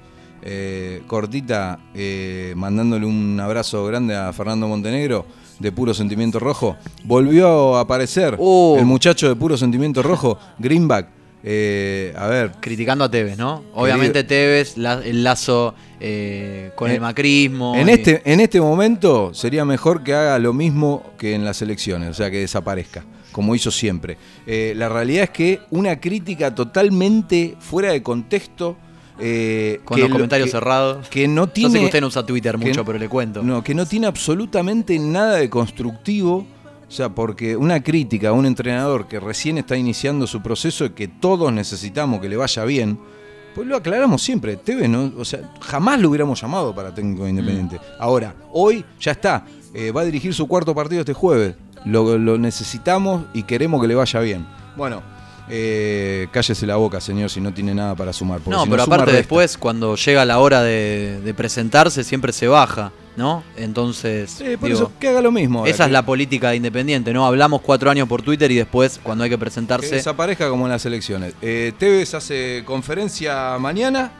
eh, cortita, eh, mandándole un abrazo grande a Fernando Montenegro, de Puro Sentimiento Rojo. Volvió a aparecer Oh. el muchacho de Puro Sentimiento Rojo, Greenback. Eh, a ver, Criticando a Tevez, ¿no? Obviamente Tevez, la- el lazo eh, con En- el macrismo. en y- este, en este momento sería mejor que haga lo mismo que en las elecciones, o sea, que desaparezca, como hizo siempre. Eh, la realidad es que una crítica totalmente fuera de contexto. Eh, con los lo- comentarios cerrados. que no Yo tiene sé que usted no usa Twitter mucho, pero le cuento. No, que no tiene absolutamente nada de constructivo. O sea, porque una crítica a un entrenador que recién está iniciando su proceso y que todos necesitamos que le vaya bien, pues lo aclaramos siempre. Tevez, ¿no? O sea, jamás lo hubiéramos llamado para técnico independiente. Ahora, hoy ya está. Eh, va a dirigir su cuarto partido este jueves. Lo, lo necesitamos y queremos que le vaya bien. Bueno, eh, cállese la boca, señor, si no tiene nada para sumar. No, si pero aparte después, cuando llega la hora de, de presentarse, siempre se baja, ¿no? Entonces, por digo, eso que haga lo mismo. ahora, esa es que- la política de Independiente, ¿no? Hablamos cuatro años por Twitter y después, cuando hay que Que presentarse, desaparezca como en las elecciones. Eh, Tevez hace conferencia mañana.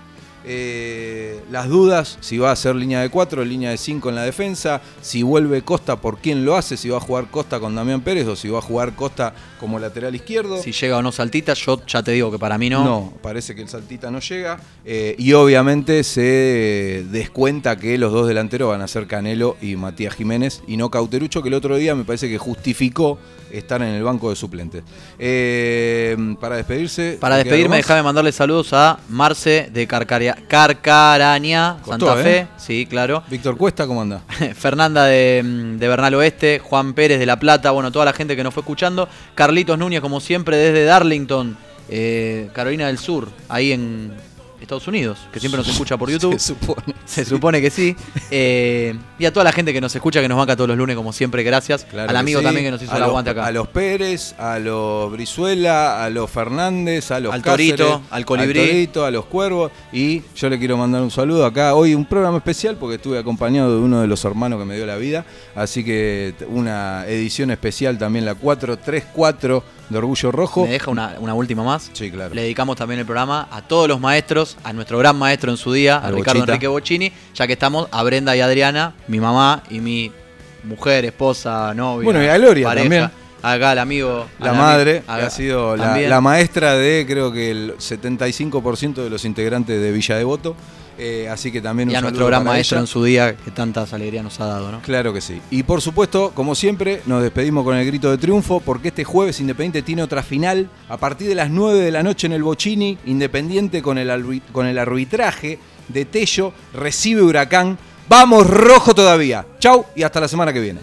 Eh, las dudas, si va a ser línea de 4, línea de 5 en la defensa, si vuelve Costa, por quién lo hace, si va a jugar Costa con Damián Pérez o si va a jugar Costa como lateral izquierdo. si llega o no Saltita, yo ya te digo que para mí no. No, parece que el saltita no llega. eh, y obviamente se descuenta que los dos delanteros van a ser Canelo y Matías Jiménez y no Cauterucho, que el otro día me parece que justificó estar en el banco de suplentes. Eh, para despedirse. Para ¿te queda algo despedirme, déjame mandarle saludos a Marce de Carcaria- Carcaraña, Costó, Santa Fe. ¿eh? Sí, claro. Víctor Cuesta, ¿cómo anda? (laughs) Fernanda de, mm, de Bernal Oeste, Juan Pérez de La Plata, bueno, toda la gente que nos fue escuchando. Carlitos Núñez, como siempre, desde Darlington, eh, Carolina del Sur, ahí en Estados Unidos, que siempre nos escucha por (laughs) YouTube. Se supone. Se supone que sí. Eh, y a toda la gente que nos escucha, que nos banca todos los lunes, como siempre, gracias. Claro Al amigo sí. también que nos hizo A el los- aguante acá. A los Pérez, a los Brizuela, a los Fernández, a los Al Torito, al Colibrí. Al Torito, a los Cuervos. Y yo le quiero mandar un saludo acá. Hoy un programa especial porque estuve acompañado de uno de los hermanos que me dio la vida. Así que una edición especial también, la 434 de Orgullo Rojo. Me deja una, una última más. Sí, claro. Le dedicamos también el programa a todos los maestros, a nuestro gran maestro en su día, a Ricardo Bochita. Enrique Bocini, ya que estamos a Brenda y Adriana, mi mamá y mi mujer, esposa, novia. Bueno, y a Gloria pareja. también. Acá el amigo. La al madre, ami- que ha sido la, la maestra de creo que el 75% de los integrantes de Villa Devoto. Eh, así que también un Y a nuestro gran maestro ella. en su día, que tantas alegrías nos ha dado, ¿no? Claro que sí. Y por supuesto, como siempre, nos despedimos con el grito de triunfo porque este jueves Independiente tiene otra final a partir de las 9 de la noche en el Bochini. Independiente con el, con el arbitraje de Tello recibe Huracán. Vamos rojo todavía. Chau y hasta la semana que viene.